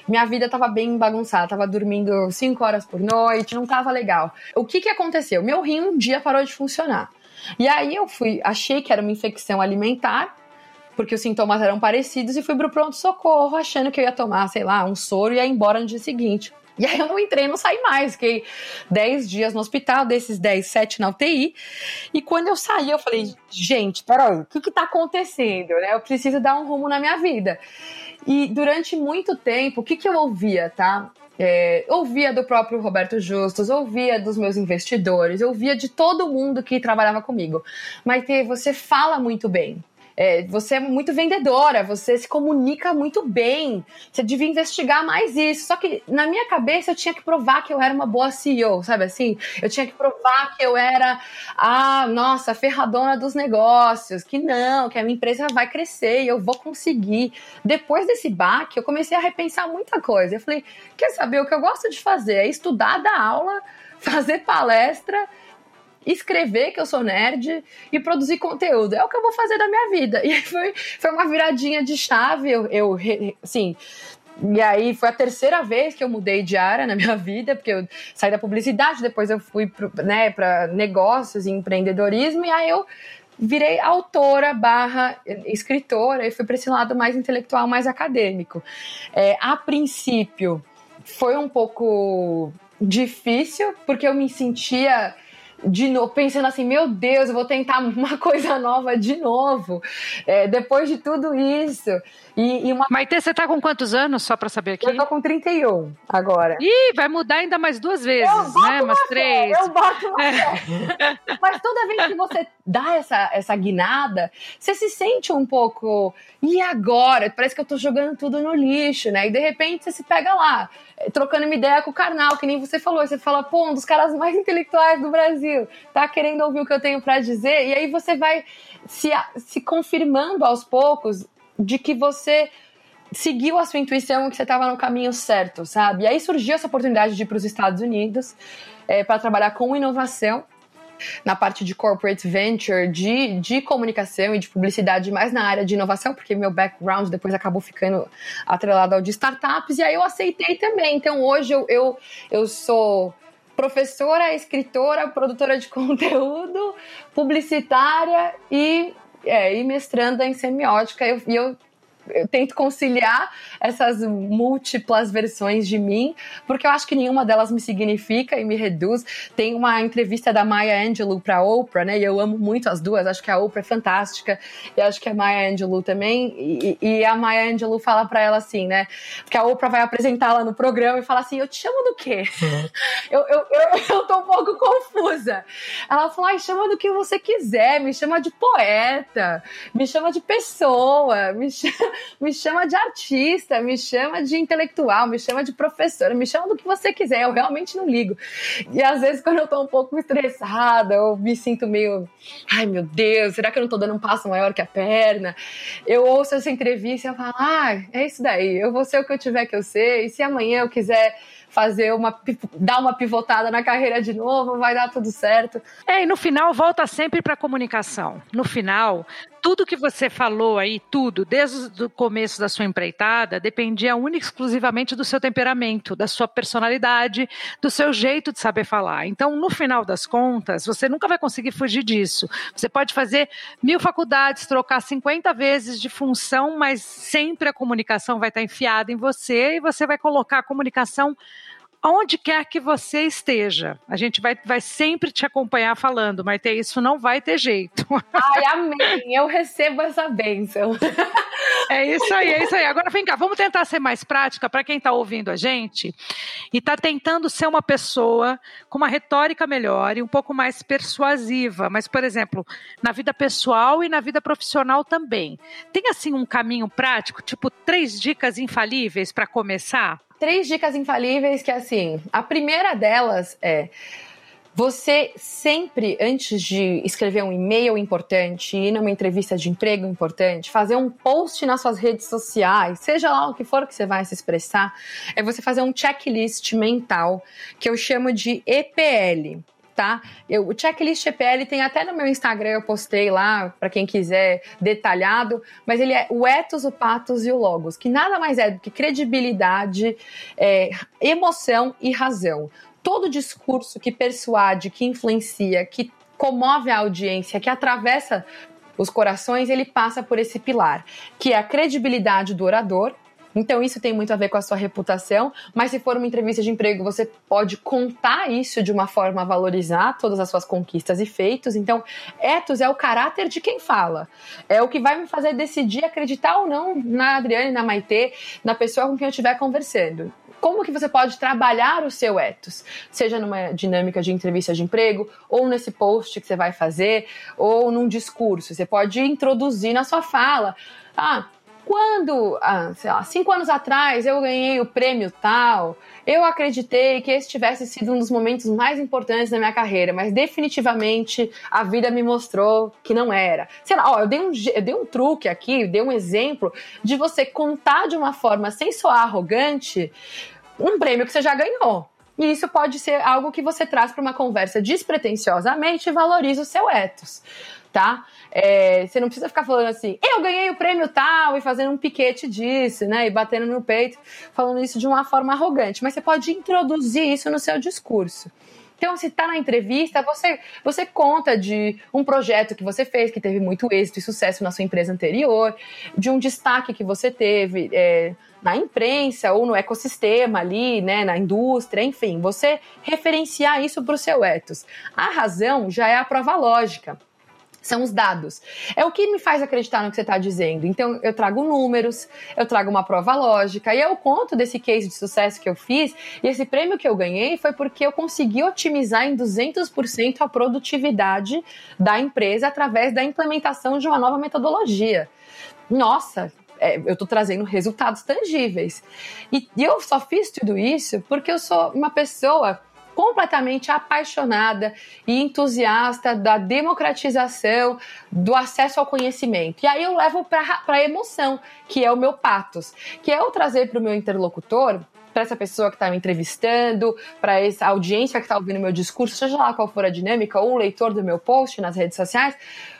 minha vida tava bem bagunçada, tava dormindo cinco horas por noite, não tava legal. O que que aconteceu? Meu rim um dia parou de funcionar. E aí eu fui, achei que era uma infecção alimentar, porque os sintomas eram parecidos e fui pro pronto-socorro achando que eu ia tomar, sei lá, um soro e ia embora no dia seguinte. E aí eu não entrei, não saí mais. Fiquei 10 dias no hospital, desses 10, 7 na UTI. E quando eu saí, eu falei, gente, peraí, o que que tá acontecendo? Né? Eu preciso dar um rumo na minha vida. E durante muito tempo, o que que eu ouvia, tá? É, ouvia do próprio Roberto Justus, ouvia dos meus investidores, ouvia de todo mundo que trabalhava comigo. Mas você fala muito bem. É, você é muito vendedora, você se comunica muito bem, você devia investigar mais isso. Só que na minha cabeça eu tinha que provar que eu era uma boa CEO, sabe assim? Eu tinha que provar que eu era a, nossa, ferradona dos negócios, que não, que a minha empresa vai crescer e eu vou conseguir. Depois desse baque, eu comecei a repensar muita coisa. Eu falei, quer saber, o que eu gosto de fazer é estudar, dar aula, fazer palestra escrever que eu sou nerd e produzir conteúdo. É o que eu vou fazer da minha vida. E foi, foi uma viradinha de chave. Eu, eu assim. E aí foi a terceira vez que eu mudei de área na minha vida, porque eu saí da publicidade, depois eu fui para né, negócios e empreendedorismo, e aí eu virei autora barra escritora e fui para esse lado mais intelectual, mais acadêmico. É, a princípio foi um pouco difícil, porque eu me sentia de novo, pensando assim, meu Deus, eu vou tentar uma coisa nova de novo, é, depois de tudo isso. E, e uma... Maite, você tá com quantos anos, só pra saber aqui? Eu tô com 31 agora. Ih, vai mudar ainda mais duas vezes, né? Umas três. Fé, eu boto uma é. Mas toda vez que você dá essa, essa guinada, você se sente um pouco. E agora? Parece que eu tô jogando tudo no lixo, né? E de repente você se pega lá, eh, trocando uma ideia com o carnal, que nem você falou. Você fala, pô, um dos caras mais intelectuais do Brasil, tá querendo ouvir o que eu tenho para dizer. E aí você vai se, se confirmando aos poucos de que você seguiu a sua intuição que você estava no caminho certo, sabe? E aí surgiu essa oportunidade de ir para os Estados Unidos é, para trabalhar com inovação na parte de corporate venture, de, de comunicação e de publicidade, mais na área de inovação, porque meu background depois acabou ficando atrelado ao de startups, e aí eu aceitei também. Então hoje eu, eu, eu sou professora, escritora, produtora de conteúdo, publicitária e, é, e mestranda em semiótica. E eu, eu tento conciliar essas múltiplas versões de mim, porque eu acho que nenhuma delas me significa e me reduz. Tem uma entrevista da Maya Angelou para Oprah, né? E eu amo muito as duas. Acho que a Oprah é fantástica e acho que a Maya Angelou também. E, e a Maya Angelou fala para ela assim, né? Porque a Oprah vai apresentá-la no programa e fala assim: "Eu te chamo do quê?" Uhum. eu, eu, eu, eu tô um pouco confusa. Ela fala: Ai, chama do que você quiser, me chama de poeta, me chama de pessoa, me chama me chama de artista, me chama de intelectual, me chama de professora, me chama do que você quiser, eu realmente não ligo. E às vezes, quando eu tô um pouco estressada, eu me sinto meio, ai meu Deus, será que eu não tô dando um passo maior que a perna? Eu ouço essa entrevista e eu falo, ah, é isso daí, eu vou ser o que eu tiver que eu ser, e se amanhã eu quiser fazer uma dar uma pivotada na carreira de novo, vai dar tudo certo. É, e no final volta sempre para comunicação. No final, tudo que você falou aí, tudo, desde o começo da sua empreitada, dependia única e exclusivamente do seu temperamento, da sua personalidade, do seu jeito de saber falar. Então, no final das contas, você nunca vai conseguir fugir disso. Você pode fazer mil faculdades, trocar 50 vezes de função, mas sempre a comunicação vai estar enfiada em você e você vai colocar a comunicação onde quer que você esteja. A gente vai, vai sempre te acompanhar falando, mas ter isso não vai ter jeito. Ai, amém. Eu recebo essa bênção. É isso aí, é isso aí. Agora vem cá, vamos tentar ser mais prática para quem está ouvindo a gente e está tentando ser uma pessoa com uma retórica melhor e um pouco mais persuasiva. Mas, por exemplo, na vida pessoal e na vida profissional também. Tem assim um caminho prático, tipo três dicas infalíveis para começar? Três dicas infalíveis que, assim, a primeira delas é você sempre, antes de escrever um e-mail importante, ir numa entrevista de emprego importante, fazer um post nas suas redes sociais, seja lá o que for que você vai se expressar, é você fazer um checklist mental, que eu chamo de EPL tá? Eu, o checklist EPL tem até no meu Instagram, eu postei lá, para quem quiser, detalhado, mas ele é o ethos, o patos e o logos, que nada mais é do que credibilidade, é, emoção e razão. Todo discurso que persuade, que influencia, que comove a audiência, que atravessa os corações, ele passa por esse pilar, que é a credibilidade do orador, então isso tem muito a ver com a sua reputação, mas se for uma entrevista de emprego, você pode contar isso de uma forma a valorizar todas as suas conquistas e feitos. Então, ethos é o caráter de quem fala. É o que vai me fazer decidir acreditar ou não na Adriane, na Maitê, na pessoa com quem eu estiver conversando como que você pode trabalhar o seu ethos, seja numa dinâmica de entrevista de emprego, ou nesse post que você vai fazer, ou num discurso. Você pode introduzir na sua fala. Ah, quando, ah, sei lá, cinco anos atrás eu ganhei o prêmio tal, eu acreditei que esse tivesse sido um dos momentos mais importantes da minha carreira, mas definitivamente a vida me mostrou que não era. Sei lá, ó, eu dei um, eu dei um truque aqui, dei um exemplo de você contar de uma forma sem soar arrogante um prêmio que você já ganhou. E isso pode ser algo que você traz para uma conversa despretensiosamente e valoriza o seu ethos, tá? É, você não precisa ficar falando assim, eu ganhei o prêmio tal, e fazendo um piquete disso, né? E batendo no peito, falando isso de uma forma arrogante. Mas você pode introduzir isso no seu discurso. Então, se está na entrevista, você, você conta de um projeto que você fez, que teve muito êxito e sucesso na sua empresa anterior, de um destaque que você teve é, na imprensa ou no ecossistema ali, né, na indústria, enfim, você referenciar isso para o seu ethos. A razão já é a prova lógica são os dados. É o que me faz acreditar no que você está dizendo. Então, eu trago números, eu trago uma prova lógica, e eu conto desse case de sucesso que eu fiz, e esse prêmio que eu ganhei foi porque eu consegui otimizar em 200% a produtividade da empresa através da implementação de uma nova metodologia. Nossa, é, eu estou trazendo resultados tangíveis. E, e eu só fiz tudo isso porque eu sou uma pessoa completamente apaixonada e entusiasta da democratização, do acesso ao conhecimento. E aí eu levo para a emoção, que é o meu patos, que é eu trazer para o meu interlocutor para essa pessoa que está me entrevistando, para essa audiência que está ouvindo meu discurso, seja lá qual for a dinâmica, ou o leitor do meu post nas redes sociais,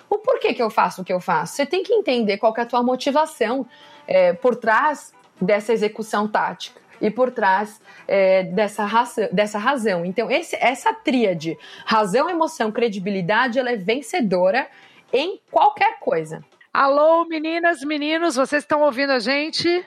o porquê que eu faço o que eu faço. Você tem que entender qual que é a tua motivação é, por trás dessa execução tática e por trás é, dessa, razão, dessa razão. Então, esse, essa tríade, razão, emoção, credibilidade, ela é vencedora em qualquer coisa. Alô, meninas, meninos, vocês estão ouvindo a gente?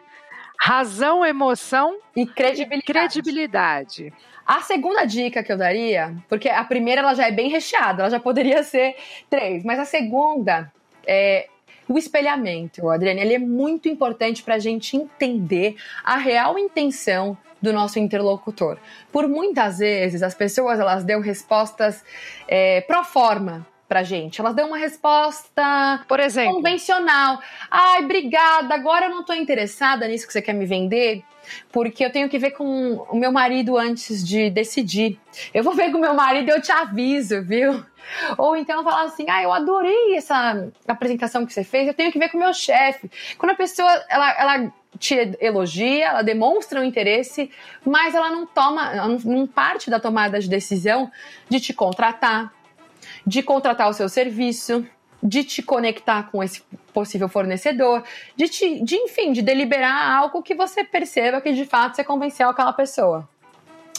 Razão, emoção e credibilidade. E credibilidade. A segunda dica que eu daria, porque a primeira ela já é bem recheada, ela já poderia ser três, mas a segunda é o espelhamento, Adriane, ele é muito importante para a gente entender a real intenção do nosso interlocutor. Por muitas vezes as pessoas elas dão respostas é, pro forma pra gente. Elas dão uma resposta, por exemplo, convencional. Ai, obrigada, agora eu não tô interessada nisso que você quer me vender porque eu tenho que ver com o meu marido antes de decidir. Eu vou ver com o meu marido e eu te aviso, viu? Ou então falar assim, ah, eu adorei essa apresentação que você fez, eu tenho que ver com o meu chefe. Quando a pessoa, ela, ela te elogia, ela demonstra um interesse, mas ela não toma, não parte da tomada de decisão de te contratar, de contratar o seu serviço, de te conectar com esse possível fornecedor, de, te, de enfim, de deliberar algo que você perceba que de fato você convenceu aquela pessoa.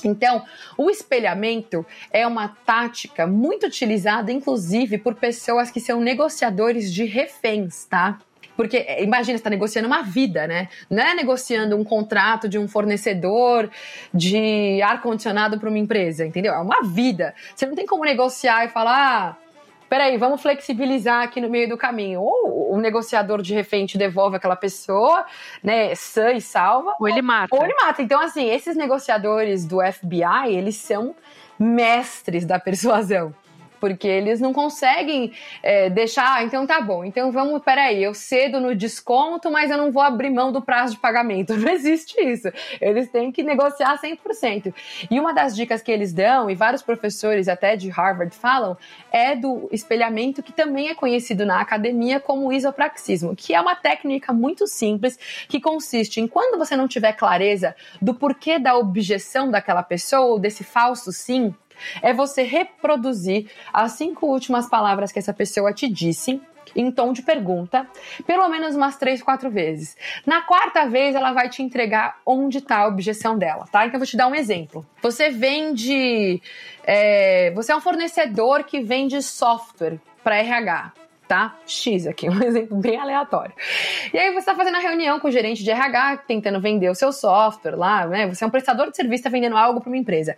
Então, o espelhamento é uma tática muito utilizada, inclusive, por pessoas que são negociadores de reféns, tá? Porque é, imagina, você está negociando uma vida, né? Não é negociando um contrato de um fornecedor de ar-condicionado para uma empresa, entendeu? É uma vida. Você não tem como negociar e falar. Ah, peraí, vamos flexibilizar aqui no meio do caminho. Ou o negociador de refém te devolve aquela pessoa, né, sã e salva. Ou ele mata. Ou ele mata. Então, assim, esses negociadores do FBI, eles são mestres da persuasão porque eles não conseguem é, deixar, ah, então tá bom, então vamos, peraí, eu cedo no desconto, mas eu não vou abrir mão do prazo de pagamento. Não existe isso. Eles têm que negociar 100%. E uma das dicas que eles dão, e vários professores até de Harvard falam, é do espelhamento, que também é conhecido na academia como isopraxismo, que é uma técnica muito simples que consiste em quando você não tiver clareza do porquê da objeção daquela pessoa ou desse falso sim, é você reproduzir as cinco últimas palavras que essa pessoa te disse em tom de pergunta, pelo menos umas três, quatro vezes. Na quarta vez, ela vai te entregar onde está a objeção dela, tá? Então, eu vou te dar um exemplo. Você vende. É, você é um fornecedor que vende software para RH tá? X aqui, um exemplo bem aleatório. E aí você está fazendo a reunião com o gerente de RH, tentando vender o seu software lá, né? Você é um prestador de serviço, está vendendo algo para uma empresa.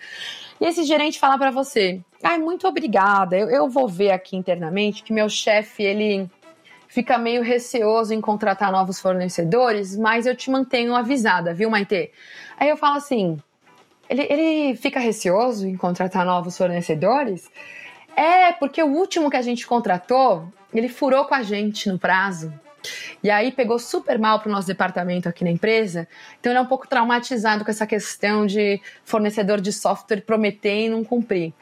E esse gerente fala para você: "Ai, muito obrigada. Eu, eu vou ver aqui internamente que meu chefe ele fica meio receoso em contratar novos fornecedores, mas eu te mantenho avisada, viu, Maite?" Aí eu falo assim: ele, ele fica receoso em contratar novos fornecedores? É, porque o último que a gente contratou, ele furou com a gente no prazo. E aí pegou super mal para o nosso departamento aqui na empresa. Então ele é um pouco traumatizado com essa questão de fornecedor de software prometer e não cumprir.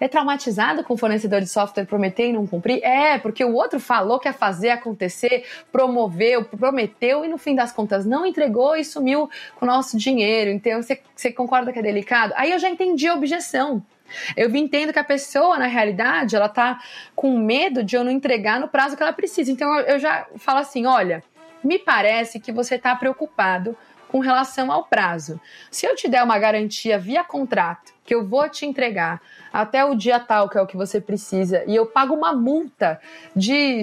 É traumatizado com fornecedor de software prometer e não cumprir? É, porque o outro falou que ia fazer acontecer, promoveu, prometeu e no fim das contas não entregou e sumiu com o nosso dinheiro. Então você, você concorda que é delicado? Aí eu já entendi a objeção. Eu entendo que a pessoa, na realidade, ela tá com medo de eu não entregar no prazo que ela precisa. Então eu já falo assim: olha, me parece que você está preocupado com relação ao prazo. Se eu te der uma garantia via contrato que eu vou te entregar até o dia tal, que é o que você precisa, e eu pago uma multa de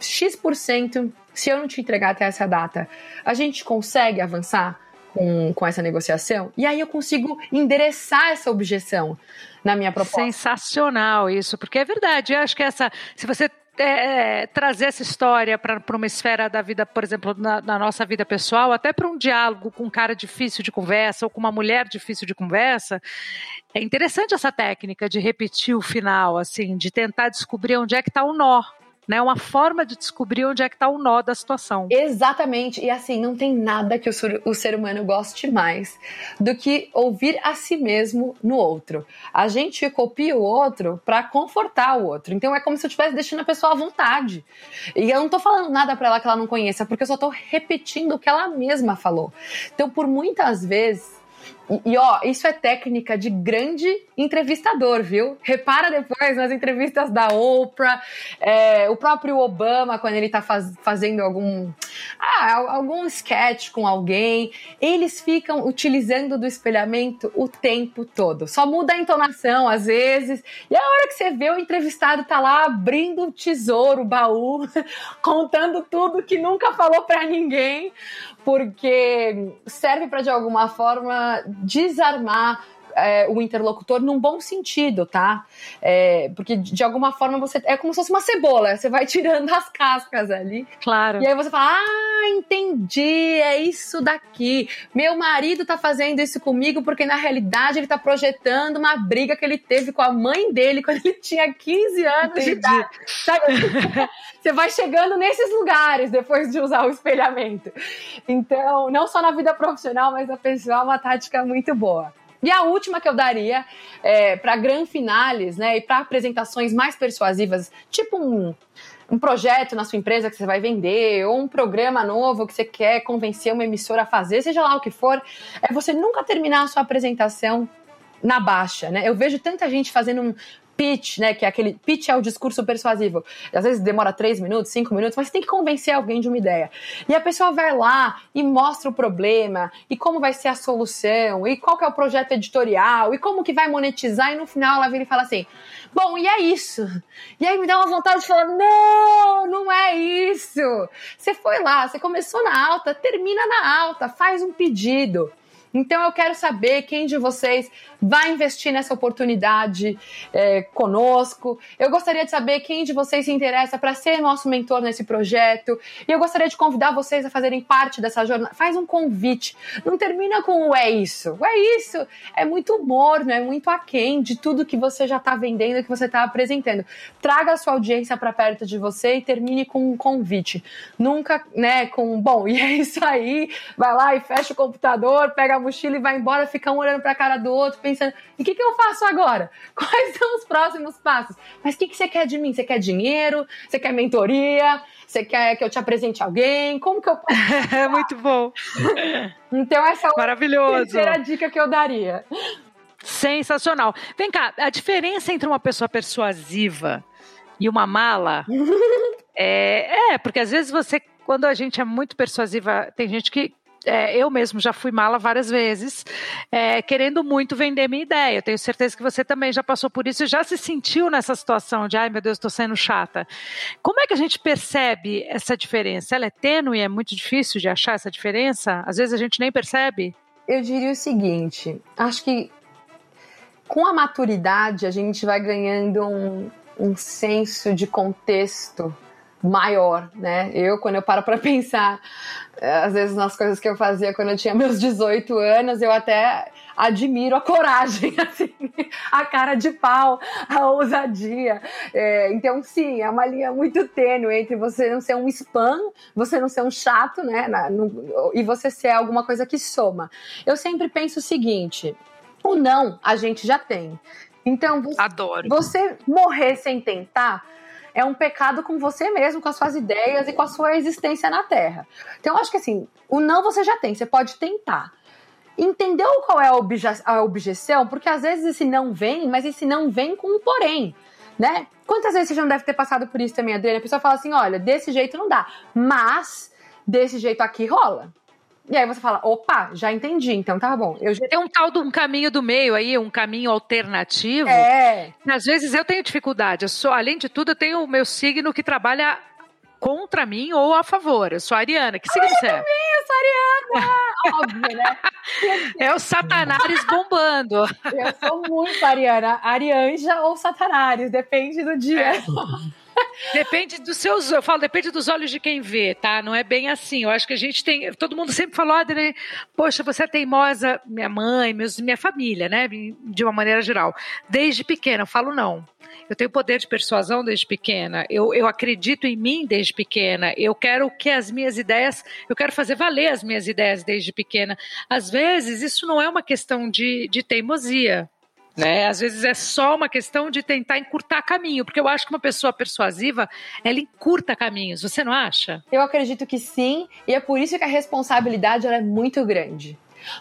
X% se eu não te entregar até essa data, a gente consegue avançar? com, com essa negociação? E aí eu consigo endereçar essa objeção na minha proposta. Sensacional isso, porque é verdade. Eu acho que essa, se você é, é, trazer essa história para uma esfera da vida, por exemplo, na, na nossa vida pessoal, até para um diálogo com um cara difícil de conversa ou com uma mulher difícil de conversa, é interessante essa técnica de repetir o final, assim, de tentar descobrir onde é que está o nó né? Uma forma de descobrir onde é que está o nó da situação. Exatamente. E assim, não tem nada que o ser, o ser humano goste mais do que ouvir a si mesmo no outro. A gente copia o outro para confortar o outro. Então é como se eu estivesse deixando a pessoa à vontade. E eu não tô falando nada para ela que ela não conheça, porque eu só tô repetindo o que ela mesma falou. Então, por muitas vezes, e, e, ó, isso é técnica de grande entrevistador, viu? Repara depois nas entrevistas da Oprah, é, o próprio Obama, quando ele tá faz, fazendo algum, ah, algum sketch com alguém, eles ficam utilizando do espelhamento o tempo todo. Só muda a entonação às vezes, e a hora que você vê o entrevistado tá lá abrindo o tesouro, o baú, contando tudo que nunca falou para ninguém, porque serve para de alguma forma desarmar é, o interlocutor num bom sentido, tá? É, porque de alguma forma você é como se fosse uma cebola, você vai tirando as cascas ali. Claro. E aí você fala: Ah, entendi, é isso daqui. Meu marido tá fazendo isso comigo porque na realidade ele tá projetando uma briga que ele teve com a mãe dele quando ele tinha 15 anos entendi. de idade. Sabe? você vai chegando nesses lugares depois de usar o espelhamento. Então, não só na vida profissional, mas na pessoal, é uma tática muito boa. E a última que eu daria é, para gran finales, né, e para apresentações mais persuasivas, tipo um, um projeto na sua empresa que você vai vender, ou um programa novo que você quer convencer uma emissora a fazer, seja lá o que for, é você nunca terminar a sua apresentação na baixa, né? Eu vejo tanta gente fazendo um, pitch, né? Que é aquele pitch é o discurso persuasivo. Às vezes demora três minutos, cinco minutos, mas você tem que convencer alguém de uma ideia. E a pessoa vai lá e mostra o problema, e como vai ser a solução, e qual que é o projeto editorial, e como que vai monetizar, e no final ela vira e fala assim: Bom, e é isso. E aí me dá uma vontade de falar: não, não é isso. Você foi lá, você começou na alta, termina na alta, faz um pedido. Então eu quero saber quem de vocês vai investir nessa oportunidade é, conosco. Eu gostaria de saber quem de vocês se interessa para ser nosso mentor nesse projeto. E eu gostaria de convidar vocês a fazerem parte dessa jornada. Faz um convite. Não termina com o é isso. O é isso é muito morno, é muito aquém de tudo que você já está vendendo, que você está apresentando. Traga a sua audiência para perto de você e termine com um convite. Nunca, né, com bom, e é isso aí. Vai lá e fecha o computador, pega a mochila e vai embora, fica um olhando para a cara do outro pensando: o que, que eu faço agora? Quais são os próximos passos? Mas o que, que você quer de mim? Você quer dinheiro? Você quer mentoria? Você quer que eu te apresente alguém? Como que eu posso? É muito bom. Então, essa é a Maravilhoso. terceira dica que eu daria. Sensacional. Vem cá, a diferença entre uma pessoa persuasiva e uma mala é, é, porque às vezes você, quando a gente é muito persuasiva, tem gente que é, eu mesmo já fui mala várias vezes, é, querendo muito vender minha ideia. Eu tenho certeza que você também já passou por isso e já se sentiu nessa situação de, ai meu Deus, estou sendo chata. Como é que a gente percebe essa diferença? Ela é tênue, é muito difícil de achar essa diferença? Às vezes a gente nem percebe? Eu diria o seguinte: acho que com a maturidade a gente vai ganhando um, um senso de contexto maior, né? Eu, quando eu paro para pensar, eh, às vezes nas coisas que eu fazia quando eu tinha meus 18 anos, eu até admiro a coragem, assim, a cara de pau, a ousadia. É, então, sim, é uma linha muito tênue entre você não ser um spam, você não ser um chato, né? Na, no, e você ser alguma coisa que soma. Eu sempre penso o seguinte: o não a gente já tem. Então, você, Adoro. você morrer sem tentar é um pecado com você mesmo, com as suas ideias e com a sua existência na Terra. Então, acho que assim, o não você já tem, você pode tentar. Entendeu qual é a, obje a objeção? Porque às vezes esse não vem, mas esse não vem com um porém, né? Quantas vezes você já não deve ter passado por isso também, Adriana? A pessoa fala assim: olha, desse jeito não dá, mas desse jeito aqui rola. E aí você fala, opa, já entendi, então tá bom. Eu já... Tem um tal de um caminho do meio aí, um caminho alternativo. É. Às vezes eu tenho dificuldade. Eu sou, além de tudo, eu tenho o meu signo que trabalha contra mim ou a favor. Eu sou a Ariana. Que signo você é? Eu muito ariana! Óbvio, né? É o Satanares bombando. Eu sou muito ariana. Arianja ou Satanares, depende do dia. É. Depende dos seus, eu falo, depende dos olhos de quem vê, tá? Não é bem assim. Eu acho que a gente tem, todo mundo sempre falou, Adri, poxa, você é teimosa, minha mãe, meus, minha família, né? De uma maneira geral. Desde pequena, eu falo não. Eu tenho poder de persuasão desde pequena. Eu, eu acredito em mim desde pequena. Eu quero que as minhas ideias, eu quero fazer valer as minhas ideias desde pequena. Às vezes, isso não é uma questão de, de teimosia. Né? Às vezes é só uma questão de tentar encurtar caminho, porque eu acho que uma pessoa persuasiva, ela encurta caminhos, você não acha? Eu acredito que sim, e é por isso que a responsabilidade é muito grande.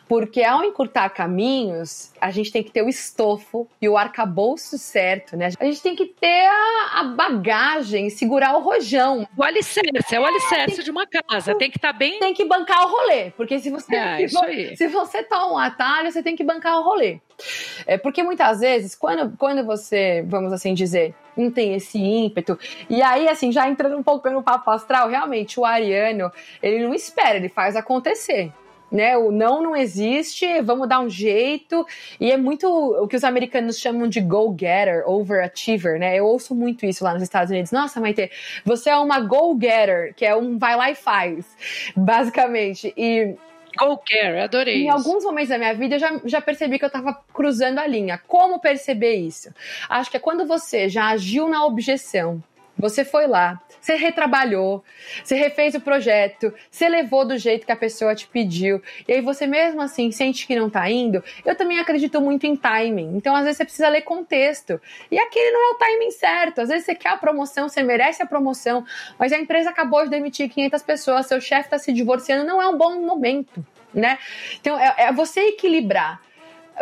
Porque ao encurtar caminhos, a gente tem que ter o estofo e o arcabouço certo, né? A gente tem que ter a, a bagagem, segurar o rojão. O alicerce, é o alicerce de uma casa. Tem que estar tá bem. Tem que bancar o rolê. Porque se você, é, se, se você toma um atalho, você tem que bancar o rolê. É porque muitas vezes, quando, quando você, vamos assim dizer, não tem esse ímpeto. E aí, assim, já entrando um pouco no papo astral, realmente, o ariano, ele não espera, ele faz acontecer né? O não não existe, vamos dar um jeito. E é muito o que os americanos chamam de go-getter, overachiever, né? Eu ouço muito isso lá nos Estados Unidos. Nossa, Maite, você é uma go-getter, que é um vai lá e faz, basicamente. E Go Care, adorei. Em isso. alguns momentos da minha vida eu já, já percebi que eu estava cruzando a linha. Como perceber isso? Acho que é quando você já agiu na objeção, você foi lá, você retrabalhou, você refez o projeto, você levou do jeito que a pessoa te pediu, e aí você mesmo assim sente que não tá indo. Eu também acredito muito em timing. Então, às vezes, você precisa ler contexto. E aquele não é o timing certo. Às vezes, você quer a promoção, você merece a promoção, mas a empresa acabou de demitir 500 pessoas, seu chefe está se divorciando, não é um bom momento. Né? Então, é, é você equilibrar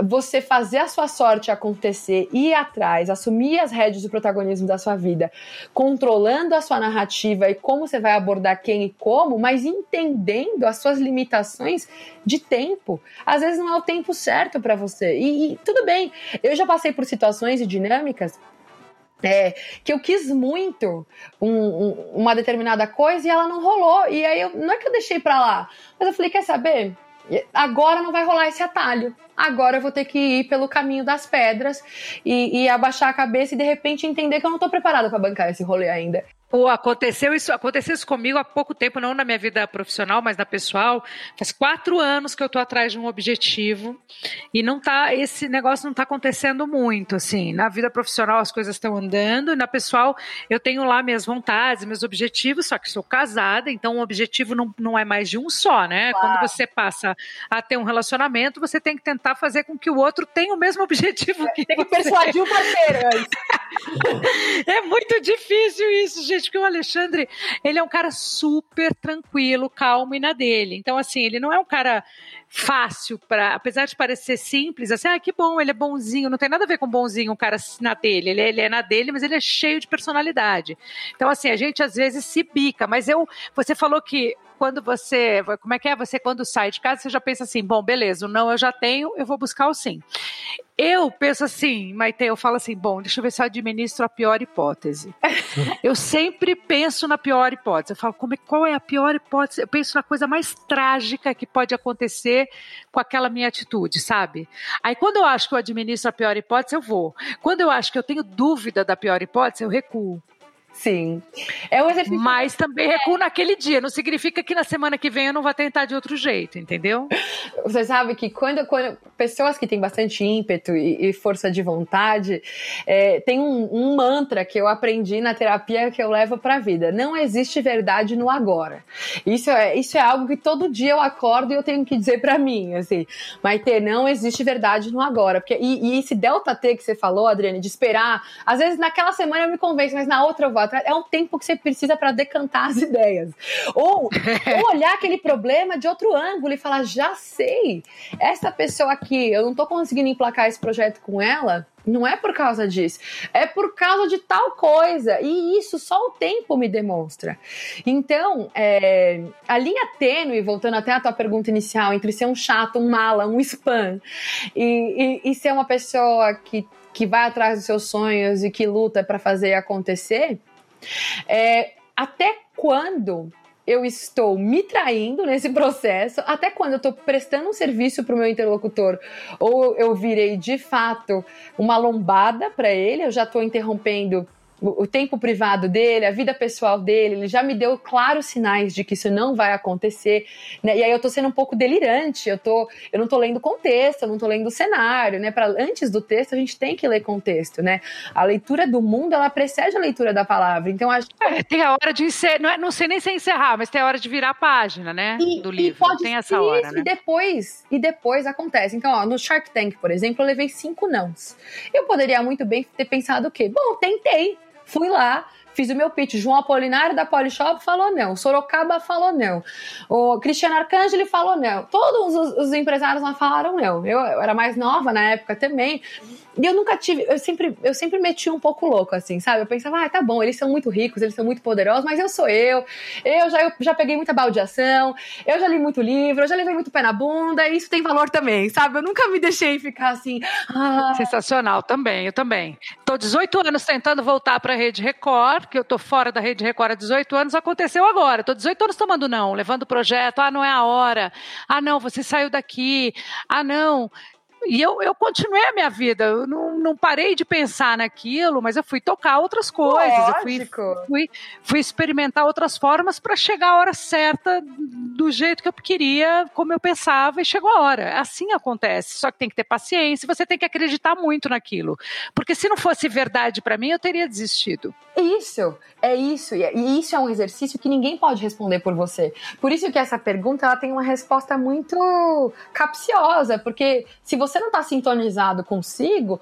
você fazer a sua sorte acontecer, ir atrás, assumir as rédeas do protagonismo da sua vida, controlando a sua narrativa e como você vai abordar quem e como, mas entendendo as suas limitações de tempo. Às vezes não é o tempo certo para você. E, e tudo bem, eu já passei por situações e dinâmicas é, que eu quis muito um, um, uma determinada coisa e ela não rolou. E aí, eu, não é que eu deixei pra lá, mas eu falei: quer saber? Agora não vai rolar esse atalho agora eu vou ter que ir pelo caminho das pedras e, e abaixar a cabeça e de repente entender que eu não estou preparada para bancar esse rolê ainda. Pô, aconteceu isso, aconteceu isso comigo há pouco tempo, não na minha vida profissional, mas na pessoal. Faz quatro anos que eu tô atrás de um objetivo e não tá, esse negócio não tá acontecendo muito, assim. Na vida profissional as coisas estão andando, e na pessoal eu tenho lá minhas vontades, meus objetivos, só que sou casada, então o objetivo não, não é mais de um só, né? Quando você passa a ter um relacionamento, você tem que tentar fazer com que o outro tenha o mesmo objetivo que Tem que você. persuadir o parceiro. é muito difícil isso, gente porque o Alexandre, ele é um cara super tranquilo, calmo e na dele. Então, assim, ele não é um cara fácil para, apesar de parecer simples, assim, ah, que bom, ele é bonzinho, não tem nada a ver com bonzinho um cara na dele, ele, é, ele é na dele, mas ele é cheio de personalidade. Então, assim, a gente às vezes se bica, mas eu, você falou que quando você, como é que é? Você quando sai de casa, você já pensa assim, bom, beleza, o não eu já tenho, eu vou buscar o sim. Eu penso assim, Maite, eu falo assim, bom, deixa eu ver se eu administro a pior hipótese. eu sempre penso na pior hipótese. Eu falo, como é, qual é a pior hipótese? Eu penso na coisa mais trágica que pode acontecer com aquela minha atitude, sabe? Aí quando eu acho que eu administro a pior hipótese, eu vou. Quando eu acho que eu tenho dúvida da pior hipótese, eu recuo. Sim. É um exercício. Mas também recuo naquele dia. Não significa que na semana que vem eu não vou tentar de outro jeito, entendeu? Você sabe que quando, quando pessoas que têm bastante ímpeto e, e força de vontade, é, tem um, um, mantra que eu aprendi na terapia que eu levo para a vida. Não existe verdade no agora. Isso é, isso é algo que todo dia eu acordo e eu tenho que dizer para mim, assim, Maite, não existe verdade no agora. Porque, e, e esse delta T que você falou, Adriane, de esperar, às vezes naquela semana eu me convenço, mas na outra eu vou É um tempo que você precisa para decantar as ideias. Ou, ou olhar aquele problema de outro ângulo e falar: já sei, essa pessoa aqui, eu não tô conseguindo emplacar esse projeto com ela. Não é por causa disso, é por causa de tal coisa. E isso só o tempo me demonstra. Então, é, a linha tênue, voltando até a tua pergunta inicial, entre ser um chato, um mala, um spam, e, e, e ser uma pessoa que, que vai atrás dos seus sonhos e que luta para fazer acontecer, é, até quando eu estou me traindo nesse processo, até quando eu estou prestando um serviço para o meu interlocutor, ou eu virei de fato uma lombada para ele, eu já estou interrompendo o, tempo privado dele, a vida pessoal dele, ele já me deu claros sinais de que isso não vai acontecer, né? E aí eu tô sendo um pouco delirante, eu tô, eu não tô lendo contexto, eu não tô lendo cenário, né? Para antes do texto a gente tem que ler contexto, né? A leitura do mundo ela precede a leitura da palavra. Então acho é, tem a hora de encerrar, não, é, não sei nem se é encerrar, mas tem a hora de virar a página, né? E, do livro. pode tem essa hora, isso, né? E depois, e depois acontece. Então, ó, no Shark Tank, por exemplo, eu levei cinco nãos. Eu poderia muito bem ter pensado o quê? Bom, tentei. Fui lá, fiz o meu pitch. João Apolinário da Polishop falou não. Sorocaba falou não. O Cristiano Arcangeli falou não. Todos os, os empresários lá falaram não. Eu, eu, era mais nova na época também. E eu nunca tive, eu sempre, eu sempre meti um pouco louco, assim, sabe? Eu pensava, ah, tá bom, eles são muito ricos, eles são muito poderosos, mas eu sou eu. Eu já, eu já peguei muita baldeação, eu já li muito livro, eu já levei muito pé na bunda, e isso tem valor também, sabe? Eu nunca me deixei ficar assim. Ah. Sensacional, também, eu também. Tô 18 anos tentando voltar pra Rede Record, porque eu tô fora da Rede Record há 18 anos, aconteceu agora. Tô 18 anos tomando não, levando projeto, ah, não é a hora. Ah, não, você saiu daqui. Ah, não. E eu, eu continuei a minha vida, eu não, não parei de pensar naquilo, mas eu fui tocar outras coisas, Lógico. eu fui, fui, fui experimentar outras formas para chegar a hora certa do jeito que eu queria, como eu pensava, e chegou a hora. Assim acontece, só que tem que ter paciência, você tem que acreditar muito naquilo. Porque se não fosse verdade para mim, eu teria desistido. Isso, é isso, e isso é um exercício que ninguém pode responder por você. Por isso que essa pergunta ela tem uma resposta muito capciosa, porque se você não está sintonizado consigo,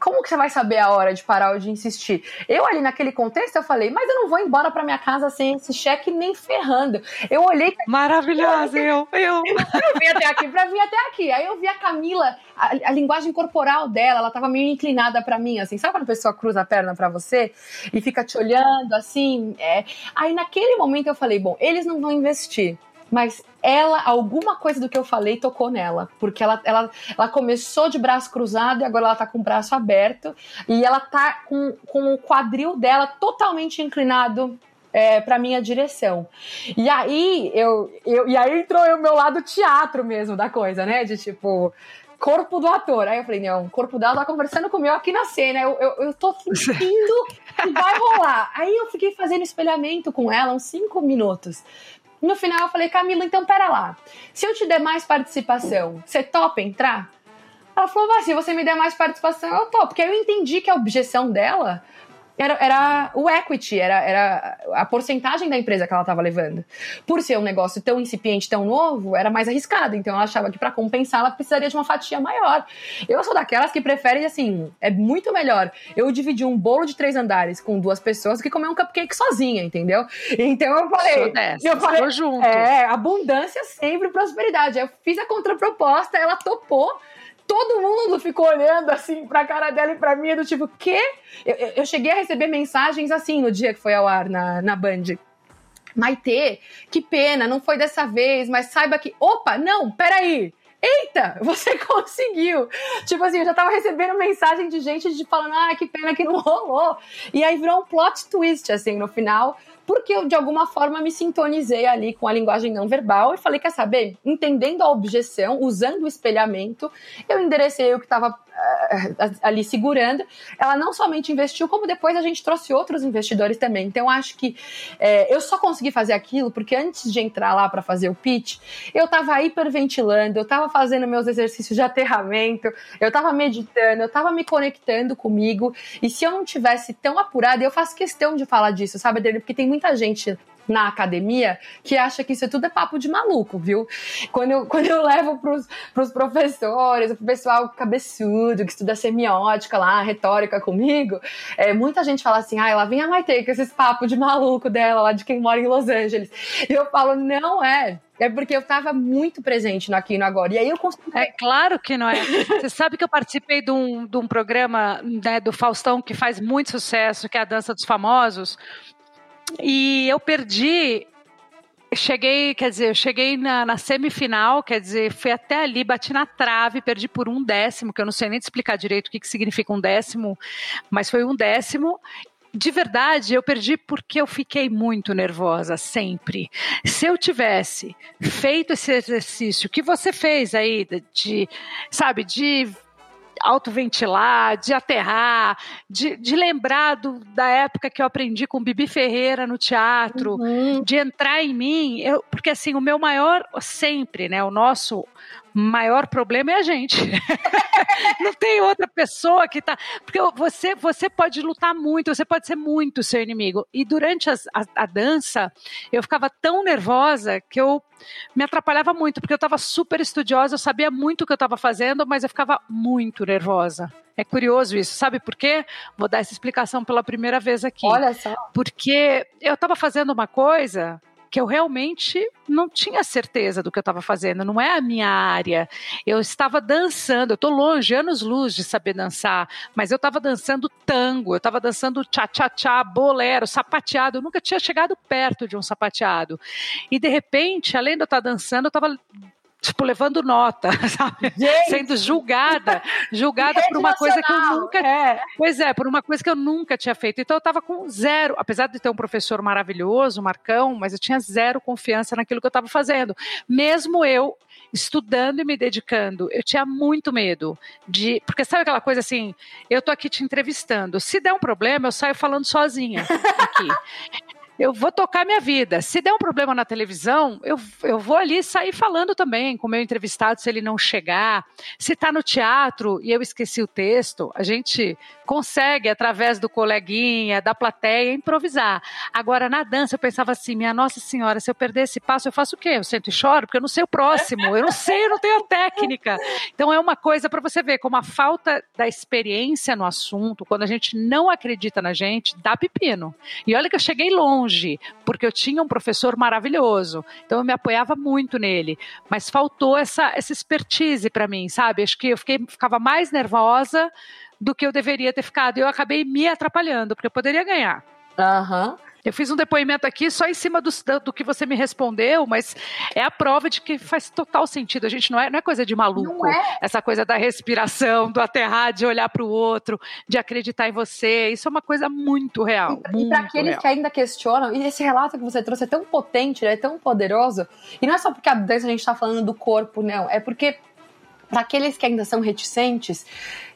como que você vai saber a hora de parar ou de insistir? Eu ali naquele contexto eu falei, mas eu não vou embora para minha casa sem esse cheque nem ferrando. Eu olhei maravilhosa, eu, eu, eu vim até aqui para vir até aqui. Aí eu vi a Camila, a, a linguagem corporal dela, ela estava meio inclinada para mim, assim, sabe quando a pessoa cruza a perna para você? e fica te olhando assim. É. Aí naquele momento eu falei: bom, eles não vão investir. Mas ela, alguma coisa do que eu falei tocou nela. Porque ela, ela, ela começou de braço cruzado e agora ela tá com o braço aberto. E ela tá com, com o quadril dela totalmente inclinado é, para minha direção. E aí eu, eu e aí entrou o meu lado teatro mesmo da coisa, né? De tipo, corpo do ator. Aí eu falei, não, o corpo dela tá conversando comigo aqui na cena. Eu, eu, eu tô sentindo que vai rolar. Aí eu fiquei fazendo espelhamento com ela uns cinco minutos. No final eu falei, Camila, então pera lá. Se eu te der mais participação, você topa entrar? Ela falou, ah, se você me der mais participação, eu topo. Porque aí eu entendi que a objeção dela era, era o equity, era, era a porcentagem da empresa que ela estava levando. Por ser um negócio tão incipiente, tão novo, era mais arriscado. Então ela achava que para compensar ela precisaria de uma fatia maior. Eu sou daquelas que preferem, assim, é muito melhor eu dividir um bolo de três andares com duas pessoas do que comer um cupcake sozinha, entendeu? Então eu falei. Dessa, eu falei, junto. É, abundância sempre, prosperidade. Eu fiz a contraproposta, ela topou todo mundo ficou olhando assim pra cara dela e pra mim, do tipo, quê? Eu, eu cheguei a receber mensagens assim no dia que foi ao ar na, na Band. Maitê, que pena, não foi dessa vez, mas saiba que. Opa, não, peraí. Eita, você conseguiu! Tipo assim, eu já tava recebendo mensagem de gente de falando, ah, que pena que não rolou. E aí virou um plot twist, assim, no final porque eu de alguma forma me sintonizei ali com a linguagem não verbal e falei: quer saber? Entendendo a objeção, usando o espelhamento, eu enderecei o que estava uh, eh, ali segurando. Ela não somente investiu, como depois a gente trouxe outros investidores também. Então, acho que é, eu só consegui fazer aquilo porque antes de entrar lá para fazer o pitch, eu estava hiperventilando, eu estava fazendo meus exercícios de aterramento, eu estava meditando, eu estava me conectando comigo. E se eu não tivesse tão apurada, eu faço questão de falar disso, sabe, Adriano? Porque tem muita gente na academia que acha que isso tudo é papo de maluco, viu? Quando eu, quando eu levo pros, pros professores, pro pessoal cabeçudo, que estuda semiótica lá, retórica comigo, é, muita gente fala assim, ah, ela vem a Maite com esses papos de maluco dela, lá de quem mora em Los Angeles. E eu falo, não é. É porque eu estava muito presente no Aqui no Agora. E aí eu consegui. É claro que não é. Você sabe que eu participei de um, de um programa né, do Faustão que faz muito sucesso, que é a Dança dos Famosos. E eu perdi. Cheguei, quer dizer, eu cheguei na, na, semifinal, quer dizer, fui até ali, bati na trave, perdi por um décimo, que eu não sei nem te explicar direito o que, que significa um décimo, mas foi um décimo. de verdade, eu perdi porque eu fiquei muito nervosa sempre. Se eu tivesse feito esse exercício que você fez aí, de, sabe, de autoventilar, de aterrar, de, de lembrar do, da época que eu aprendi com Bibi Ferreira no teatro, uhum. de entrar em mim, eu, porque assim, o meu maior, sempre, né, o nosso maior problema é a gente. não tem outra pessoa que tá. Porque você, você pode lutar muito, você pode ser muito seu inimigo. E durante as, a, a dança, eu ficava tão nervosa que eu me atrapalhava muito, porque eu estava super estudiosa, eu sabia muito o que eu estava fazendo, mas eu ficava muito nervosa. É curioso isso, sabe por quê? Vou dar essa explicação pela primeira vez aqui. Olha só. Porque eu estava fazendo uma coisa que eu realmente não tinha certeza do que eu estava fazendo, não é a minha área. Eu estava dançando, eu estou longe, anos luz de saber dançar, mas eu estava dançando tango, eu estava dançando tchá-tchá-tchá, bolero, sapateado, eu nunca tinha chegado perto de um sapateado. E de repente, além de eu estar dançando, eu estava tipo, levando nota, sabe? Gente. Sendo julgada, julgada por uma coisa que eu nunca. É. Pois é, por uma coisa que eu nunca tinha feito. Então eu estava com zero, apesar de ter um professor maravilhoso, Marcão, mas eu tinha zero confiança naquilo que eu estava fazendo. Mesmo eu estudando e me dedicando, eu tinha muito medo de. Porque sabe aquela coisa assim, eu tô aqui te entrevistando. Se der um problema, eu saio falando sozinha aqui eu vou tocar minha vida. Se der um problema na televisão, eu, eu vou ali sair falando também com o meu entrevistado se ele não chegar. Se está no teatro e eu esqueci o texto, a gente consegue, através do coleguinha, da plateia, improvisar. Agora, na dança, eu pensava assim: minha Nossa Senhora, se eu perder esse passo, eu faço o quê? Eu sento e choro, porque eu não sei o próximo, eu não sei, eu não tenho a técnica. Então, é uma coisa para você ver como a falta da experiência no assunto, quando a gente não acredita na gente, dá pepino. E olha que eu cheguei longe, porque eu tinha um professor maravilhoso, então eu me apoiava muito nele, mas faltou essa, essa expertise para mim, sabe? Acho que eu fiquei, ficava mais nervosa do que eu deveria ter ficado. E eu acabei me atrapalhando, porque eu poderia ganhar. Aham. Uhum. Eu fiz um depoimento aqui só em cima do, do, que você me respondeu, mas é a prova de que faz total sentido. A gente não é, não é coisa de maluco. É. Essa coisa da respiração, do aterrar, de olhar para o outro, de acreditar em você. Isso é uma coisa muito real. E, e para aqueles real. que ainda questionam, e esse relato que você trouxe é tão potente, é tão poderoso. E não é só porque a dança a gente está falando do corpo, não. É porque para aqueles que ainda são reticentes,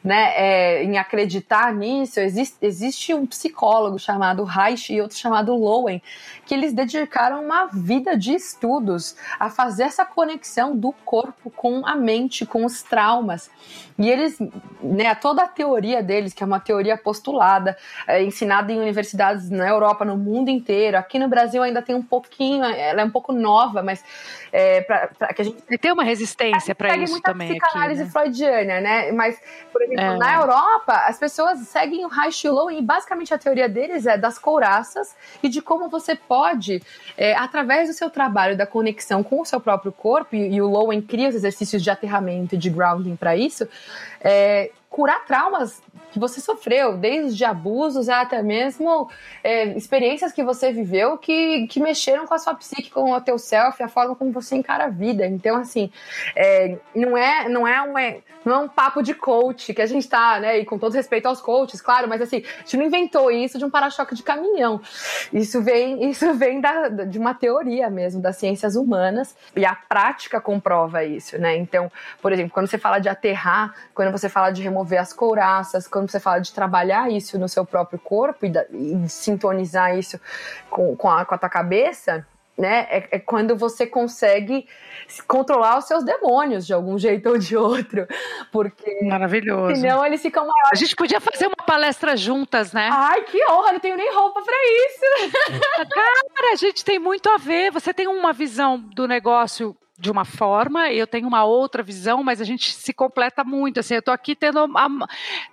né, é, em acreditar nisso, existe, existe um psicólogo chamado Reich e outro chamado Lowen, que eles dedicaram uma vida de estudos a fazer essa conexão do corpo com a mente, com os traumas. E eles, né, toda a teoria deles, que é uma teoria postulada, é, ensinada em universidades na Europa, no mundo inteiro, aqui no Brasil ainda tem um pouquinho, ela é um pouco nova, mas é, para que a gente. Tem uma resistência para isso também. Psicanálise aqui, né? freudiana, né? Mas, por exemplo, é. na Europa, as pessoas seguem o Low e basicamente a teoria deles é das couraças e de como você pode, é, através do seu trabalho, da conexão com o seu próprio corpo, e, e o Lowen cria os exercícios de aterramento e de grounding para isso, é, curar traumas que você sofreu, desde abusos até mesmo é, experiências que você viveu que, que mexeram com a sua psique, com o teu self, a forma como você encara a vida. Então, assim, é, não, é, não, é um, é, não é um papo de coach que a gente tá, né? E com todo respeito aos coaches, claro, mas assim, a gente não inventou isso de um para-choque de caminhão. Isso vem, isso vem da, de uma teoria mesmo, das ciências humanas, e a prática comprova isso, né? Então, por exemplo, quando você fala de aterrar, quando você fala de remover as couraças, quando você fala de trabalhar isso no seu próprio corpo e, da, e sintonizar isso com, com, a, com a tua cabeça, né? É, é, quando você consegue controlar os seus demônios de algum jeito ou de outro. Porque. Maravilhoso. Senão eles ficam maiores. A gente podia fazer uma palestra juntas, né? Ai, que honra! Não tenho nem roupa para isso. Cara, a gente tem muito a ver. Você tem uma visão do negócio de uma forma, eu tenho uma outra visão, mas a gente se completa muito, assim, eu tô aqui tendo, a,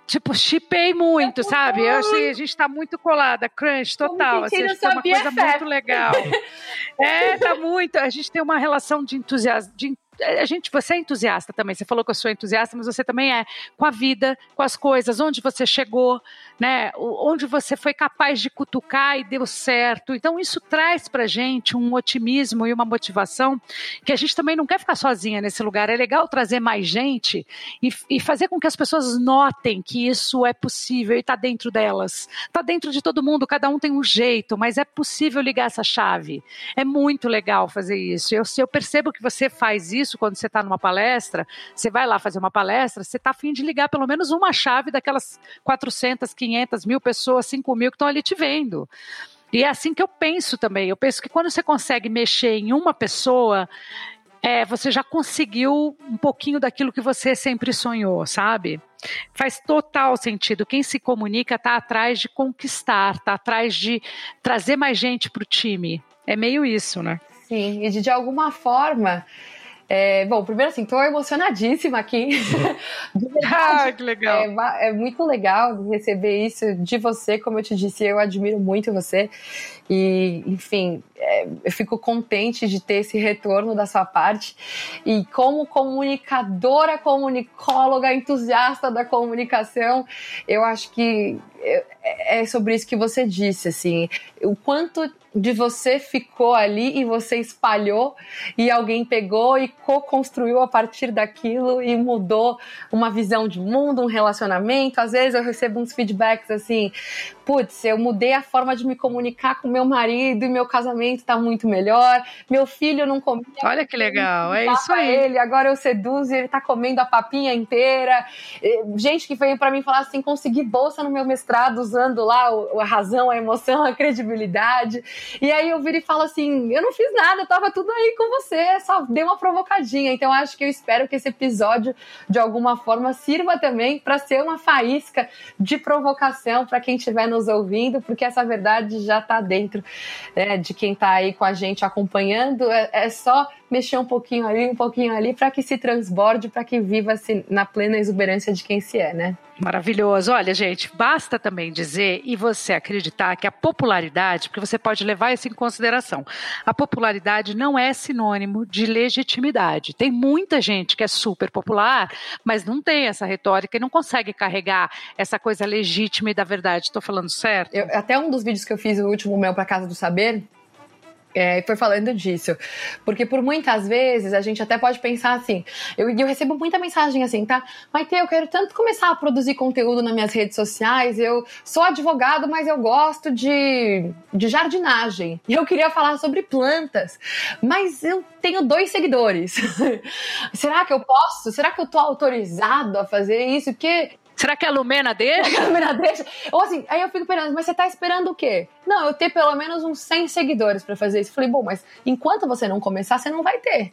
tipo, chipei muito, sabe? Eu achei, a gente tá muito colada, crunch total, assim, acho que é uma coisa muito legal. é, tá muito, a gente tem uma relação de entusiasmo, de a gente, você é entusiasta também. Você falou que eu sou entusiasta, mas você também é com a vida, com as coisas, onde você chegou, né? Onde você foi capaz de cutucar e deu certo. Então isso traz para gente um otimismo e uma motivação que a gente também não quer ficar sozinha nesse lugar. É legal trazer mais gente e, e fazer com que as pessoas notem que isso é possível e está dentro delas. Está dentro de todo mundo. Cada um tem um jeito, mas é possível ligar essa chave. É muito legal fazer isso. Eu, eu percebo que você faz isso quando você está numa palestra, você vai lá fazer uma palestra, você está afim de ligar pelo menos uma chave daquelas 400, 500 mil pessoas, 5 mil que estão ali te vendo. E é assim que eu penso também. Eu penso que quando você consegue mexer em uma pessoa, é, você já conseguiu um pouquinho daquilo que você sempre sonhou, sabe? Faz total sentido. Quem se comunica está atrás de conquistar, está atrás de trazer mais gente para o time. É meio isso, né? Sim, e de, de alguma forma é, bom, primeiro assim, estou emocionadíssima aqui. ah, que legal. É, é, muito legal receber isso de você, como eu te disse, eu admiro muito você. E, enfim, é, eu fico contente de ter esse retorno da sua parte. E como comunicadora, comunicóloga, entusiasta da comunicação, eu acho que é, é sobre isso que você disse, assim, o quanto de você ficou ali e você espalhou e alguém pegou e co-construiu a partir daquilo e mudou uma visão de mundo, um relacionamento. Às vezes eu recebo uns feedbacks assim, putz, eu mudei a forma de me comunicar com meu marido e meu casamento tá muito melhor. Meu filho não comia. Olha que legal, é isso aí. Ele, agora eu seduzo e ele tá comendo a papinha inteira. Gente que veio para mim falar assim, consegui bolsa no meu mestrado usando lá a razão, a emoção, a credibilidade. E aí eu viro e falo assim: eu não fiz nada, tava tudo aí com você, só dei uma provocadinha. Então acho que eu espero que esse episódio, de alguma forma, sirva também para ser uma faísca de provocação para quem estiver nos ouvindo, porque essa verdade já está dentro né, de quem está aí com a gente acompanhando. É, é só mexer um pouquinho ali, um pouquinho ali, para que se transborde, para que viva-se na plena exuberância de quem se é, né? Maravilhoso. Olha, gente, basta também dizer e você acreditar que a popularidade, porque você pode levar isso em consideração, a popularidade não é sinônimo de legitimidade. Tem muita gente que é super popular, mas não tem essa retórica e não consegue carregar essa coisa legítima e da verdade. Estou falando certo? Eu, até um dos vídeos que eu fiz, o último meu para Casa do Saber, é, foi falando disso. Porque por muitas vezes a gente até pode pensar assim, eu, eu recebo muita mensagem assim, tá? Maite, eu quero tanto começar a produzir conteúdo nas minhas redes sociais, eu sou advogado, mas eu gosto de, de jardinagem. E eu queria falar sobre plantas, mas eu tenho dois seguidores. Será que eu posso? Será que eu tô autorizado a fazer isso? Porque Será que a Lumena deixa? a Lumena deixa? Ou assim, aí eu fico pensando, mas você tá esperando o quê? Não, eu ter pelo menos uns 100 seguidores para fazer isso. falei, bom, mas enquanto você não começar, você não vai ter.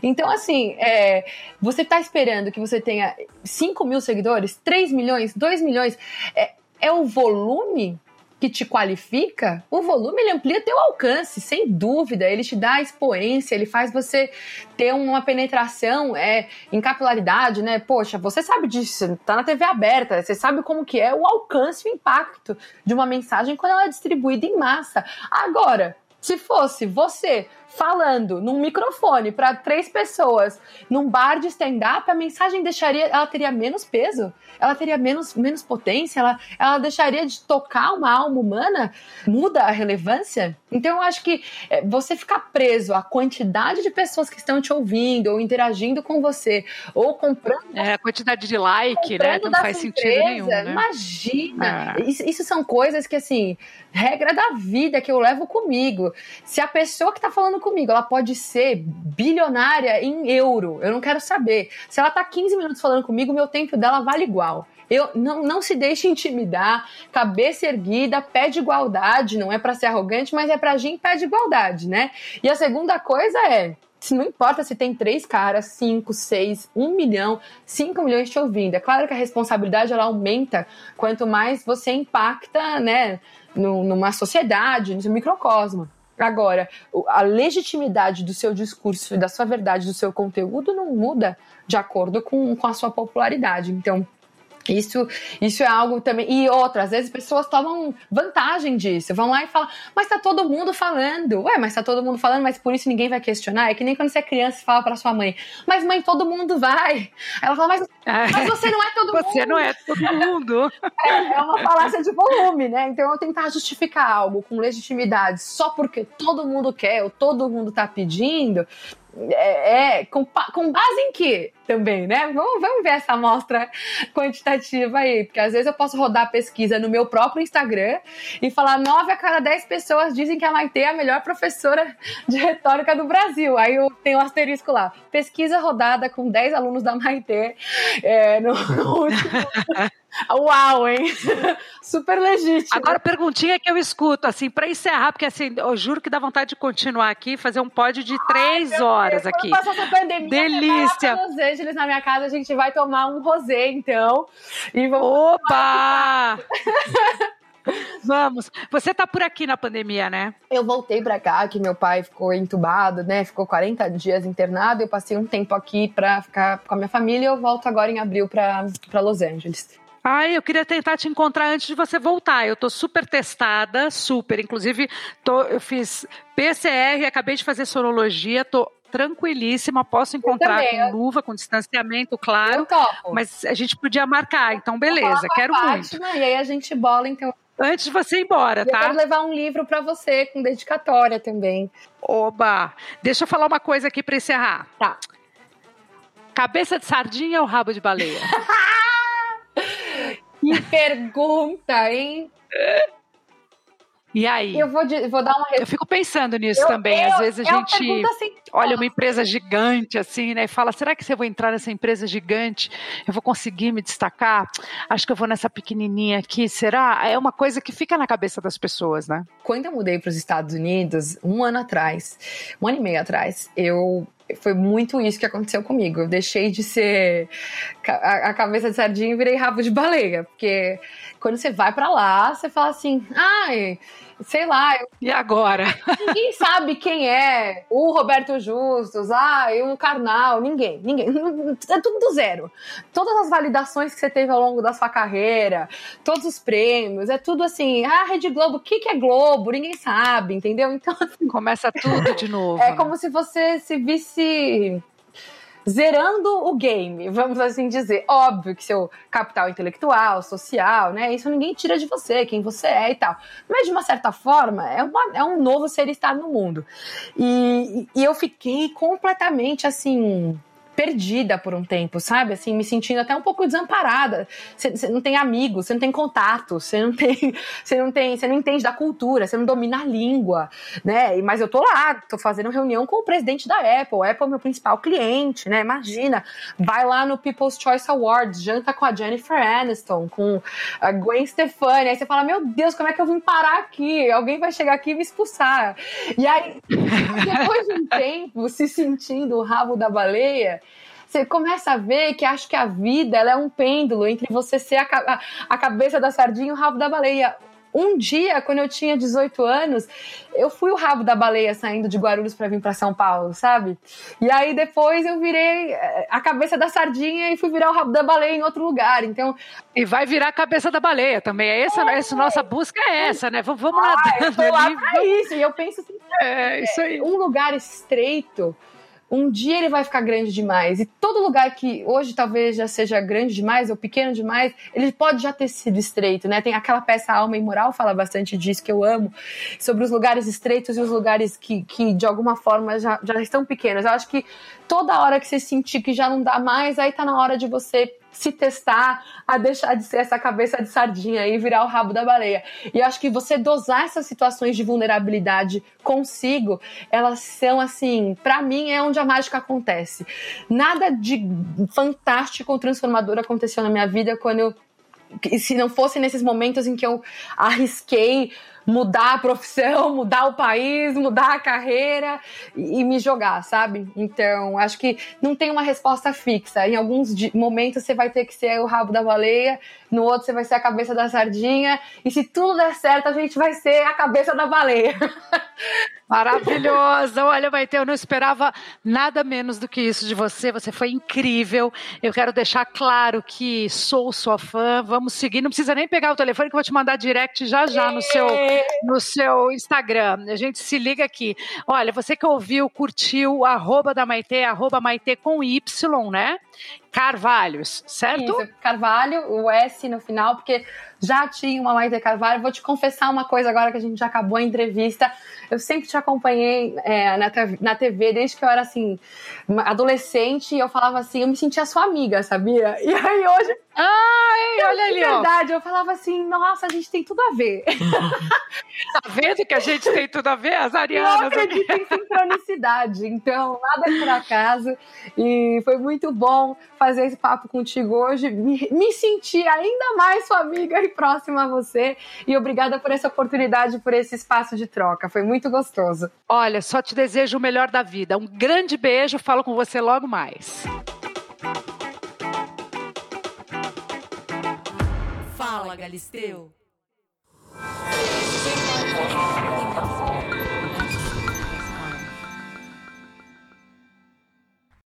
Então, assim, é, você tá esperando que você tenha 5 mil seguidores, 3 milhões, 2 milhões. É, é o volume que te qualifica, o volume ele amplia teu alcance, sem dúvida. Ele te dá expoência, ele faz você ter uma penetração é, em capilaridade, né? Poxa, você sabe disso, tá na TV aberta, você sabe como que é o alcance e o impacto de uma mensagem quando ela é distribuída em massa. Agora, se fosse você falando num microfone para três pessoas num bar de stand-up, a mensagem deixaria, ela teria menos peso, ela teria menos, menos potência, ela, ela deixaria de tocar uma alma humana, muda a relevância. Então eu acho que é, você ficar preso à quantidade de pessoas que estão te ouvindo ou interagindo com você ou comprando é a quantidade de like, né? Não faz sentido empresa, nenhum. Né? Imagina, é. isso, isso são coisas que assim regra da vida que eu levo comigo. Se a pessoa que está falando comigo, ela pode ser bilionária em euro, eu não quero saber. Se ela está 15 minutos falando comigo, meu tempo dela vale igual. Eu não, não se deixe intimidar, cabeça erguida, pé de igualdade, não é para ser arrogante, mas é para agir em pé de igualdade, né? E a segunda coisa é, não importa se tem três caras, cinco, seis, um milhão, cinco milhões te ouvindo. É claro que a responsabilidade ela aumenta quanto mais você impacta, né, numa sociedade, no seu microcosmo. Agora, a legitimidade do seu discurso, da sua verdade, do seu conteúdo não muda de acordo com, com a sua popularidade. Então, Isso, isso é algo também. E outra, às vezes pessoas tomam vantagem disso. Vão lá e falam, mas tá todo mundo falando. Ué, mas tá todo mundo falando, mas por isso ninguém vai questionar. É que nem quando você é criança e fala pra sua mãe, mas mãe, todo mundo vai. Ela fala, mas, mas você não é todo mundo. Você não é todo mundo. É, é uma falácia de volume, né? Então eu tentar justificar algo com legitimidade só porque todo mundo quer ou todo mundo tá pedindo, é, é com, com, base em quê também, né? Vamos, vamos ver essa amostra quantitativa aí, porque às vezes eu posso rodar pesquisa no meu próprio Instagram e falar nove a cada dez pessoas dizem que a Maite é a melhor professora de retórica do Brasil. Aí eu tenho um asterisco lá, pesquisa rodada com 10 alunos da Maite é, no, no último... Uau, hein? Super legítimo. Agora, perguntinha que eu escuto, assim, para encerrar, porque assim, eu juro que dá vontade de continuar aqui, fazer um pod de três Ai, horas Deus, aqui. Quando essa pandemia, Delícia. Los Angeles na minha casa, a gente vai tomar um rosé, então. E vamos Opa! Vamos. Você tá por aqui na pandemia, né? Eu voltei para cá, que meu pai ficou entubado, né? Ficou 40 dias internado. Eu passei um tempo aqui para ficar com a minha família. Eu volto agora em abril para Los Angeles. Ai, eu queria tentar te encontrar antes de você voltar. Eu tô super testada, super. Inclusive, tô, eu fiz PCR, acabei de fazer sorologia, tô tranquilíssima, posso encontrar com luva, com distanciamento, claro. Mas a gente podia marcar, então beleza, quero muito. E aí a gente bola, então. Antes de você ir embora, tá? Eu quero levar um livro para você com dedicatória também. Oba! Deixa eu falar uma coisa aqui para encerrar. Tá. Cabeça de sardinha ou rabo de baleia? Que pergunta, hein? E aí? Eu vou, vou dar uma. Eu fico pensando nisso eu, também. Eu, Às vezes a é gente assim, olha uma empresa gigante assim, né? E fala: será que se eu vou entrar nessa empresa gigante, eu vou conseguir me destacar? Acho que eu vou nessa pequenininha aqui. Será? É uma coisa que fica na cabeça das pessoas, né? Quando eu mudei para os Estados Unidos, um ano atrás, um ano e meio atrás, eu foi muito isso que aconteceu comigo. Eu deixei de ser a, cabeça de sardinha e virei rabo de baleia. Porque quando você vai para lá, você fala assim, ai, sei lá. Eu... E agora? Ninguém sabe quem é o Roberto Justus, ah, o Karnal, ninguém, ninguém. É tudo do zero. Todas as validações que você teve ao longo da sua carreira, todos os prêmios, é tudo assim, ah, Rede Globo, o que, que é Globo? Ninguém sabe, entendeu? Então, assim, começa tudo de novo. É né? como se você se visse zerando o game, vamos assim dizer. Óbvio que seu capital intelectual, social, né? Isso ninguém tira de você, quem você é e tal. Mas de uma certa forma, é, uma, é um novo ser estar no mundo. E, e eu fiquei completamente assim perdida por um tempo, sabe? Assim, me sentindo até um pouco desamparada. Você não tem amigos, você não tem contato, você não tem, você não tem, você não entende da cultura, você não domina a língua, né? Mas eu tô lá, tô fazendo reunião com o presidente da Apple, a Apple é meu principal cliente, né? Imagina, vai lá no People's Choice Awards, janta com a Jennifer Aniston, com a Gwen Stefani, aí você fala, meu Deus, como é que eu vim parar aqui? Alguém vai chegar aqui e me expulsar. E aí, depois de um tempo, se sentindo o rabo da baleia, você começa a ver que acho que a vida ela é um pêndulo entre você ser a, a, cabeça da sardinha e o rabo da baleia. Um dia, quando eu tinha 18 anos, eu fui o rabo da baleia saindo de Guarulhos para vir para São Paulo, sabe? E aí depois eu virei eh, a cabeça da sardinha e fui virar o rabo da baleia em outro lugar. Então, e vai virar a cabeça da baleia também. É essa, é. essa nossa busca é essa, né? Vamos, vamos ah, nadando eu tô lá ali. Pra isso. E eu penso assim, é, isso aí. um lugar estreito um dia ele vai ficar grande demais. E todo lugar que hoje talvez já seja grande demais ou pequeno demais, ele pode já ter sido estreito, né? Tem aquela peça Alma e Moral, fala bastante disso, que eu amo, sobre os lugares estreitos e os lugares que, que de alguma forma já, já estão pequenos. Eu acho que toda hora que você sentir que já não dá mais, aí tá na hora de você se testar a deixar de ser essa cabeça de sardinha e virar o rabo da baleia. E acho que você dosar essas situações de vulnerabilidade consigo, elas são assim, para mim é onde a mágica acontece. Nada de fantástico ou transformador aconteceu na minha vida quando eu se não fosse nesses momentos em que eu arrisquei mudar a profissão, mudar o país, mudar a carreira e, e me jogar, sabe? Então, acho que não tem uma resposta fixa. Em alguns momentos você vai ter que ser o rabo da baleia, no outro você vai ser a cabeça da sardinha, e se tudo der certo, a gente vai ser a cabeça da baleia. Maravilhosa! Olha, Maite, eu não esperava nada menos do que isso de você. Você foi incrível. Eu quero deixar claro que sou sua fã. Vamos seguir. Não precisa nem pegar o telefone que eu vou te mandar direct já já no seu, no seu Instagram. A gente se liga aqui. Olha, você que ouviu, curtiu, arroba da Maite, arroba Maite com Y, né? Carvalhos, certo? Isso, Carvalho, o S no final, porque já tinha uma Maite Carvalho. Vou te confessar uma coisa agora que a gente já acabou a entrevista. Eu sempre te acompanhei é, na, na TV desde que eu era assim, adolescente, e eu falava assim, eu me sentia sua amiga, sabia? E aí hoje. Ai, olha ali, ó. verdade, eu falava assim, nossa, a gente tem tudo a ver. tá vendo que a gente tem tudo a ver, as arianas? Eu acredito em sincronicidade, então nada é por acaso. E foi muito bom fazer esse papo contigo hoje, me, me sentir ainda mais sua amiga e próxima a você. E obrigada por essa oportunidade, por esse espaço de troca. Foi muito gostoso. Olha, só te desejo o melhor da vida. Um grande beijo, falo com você logo mais. Fala, Galisteu.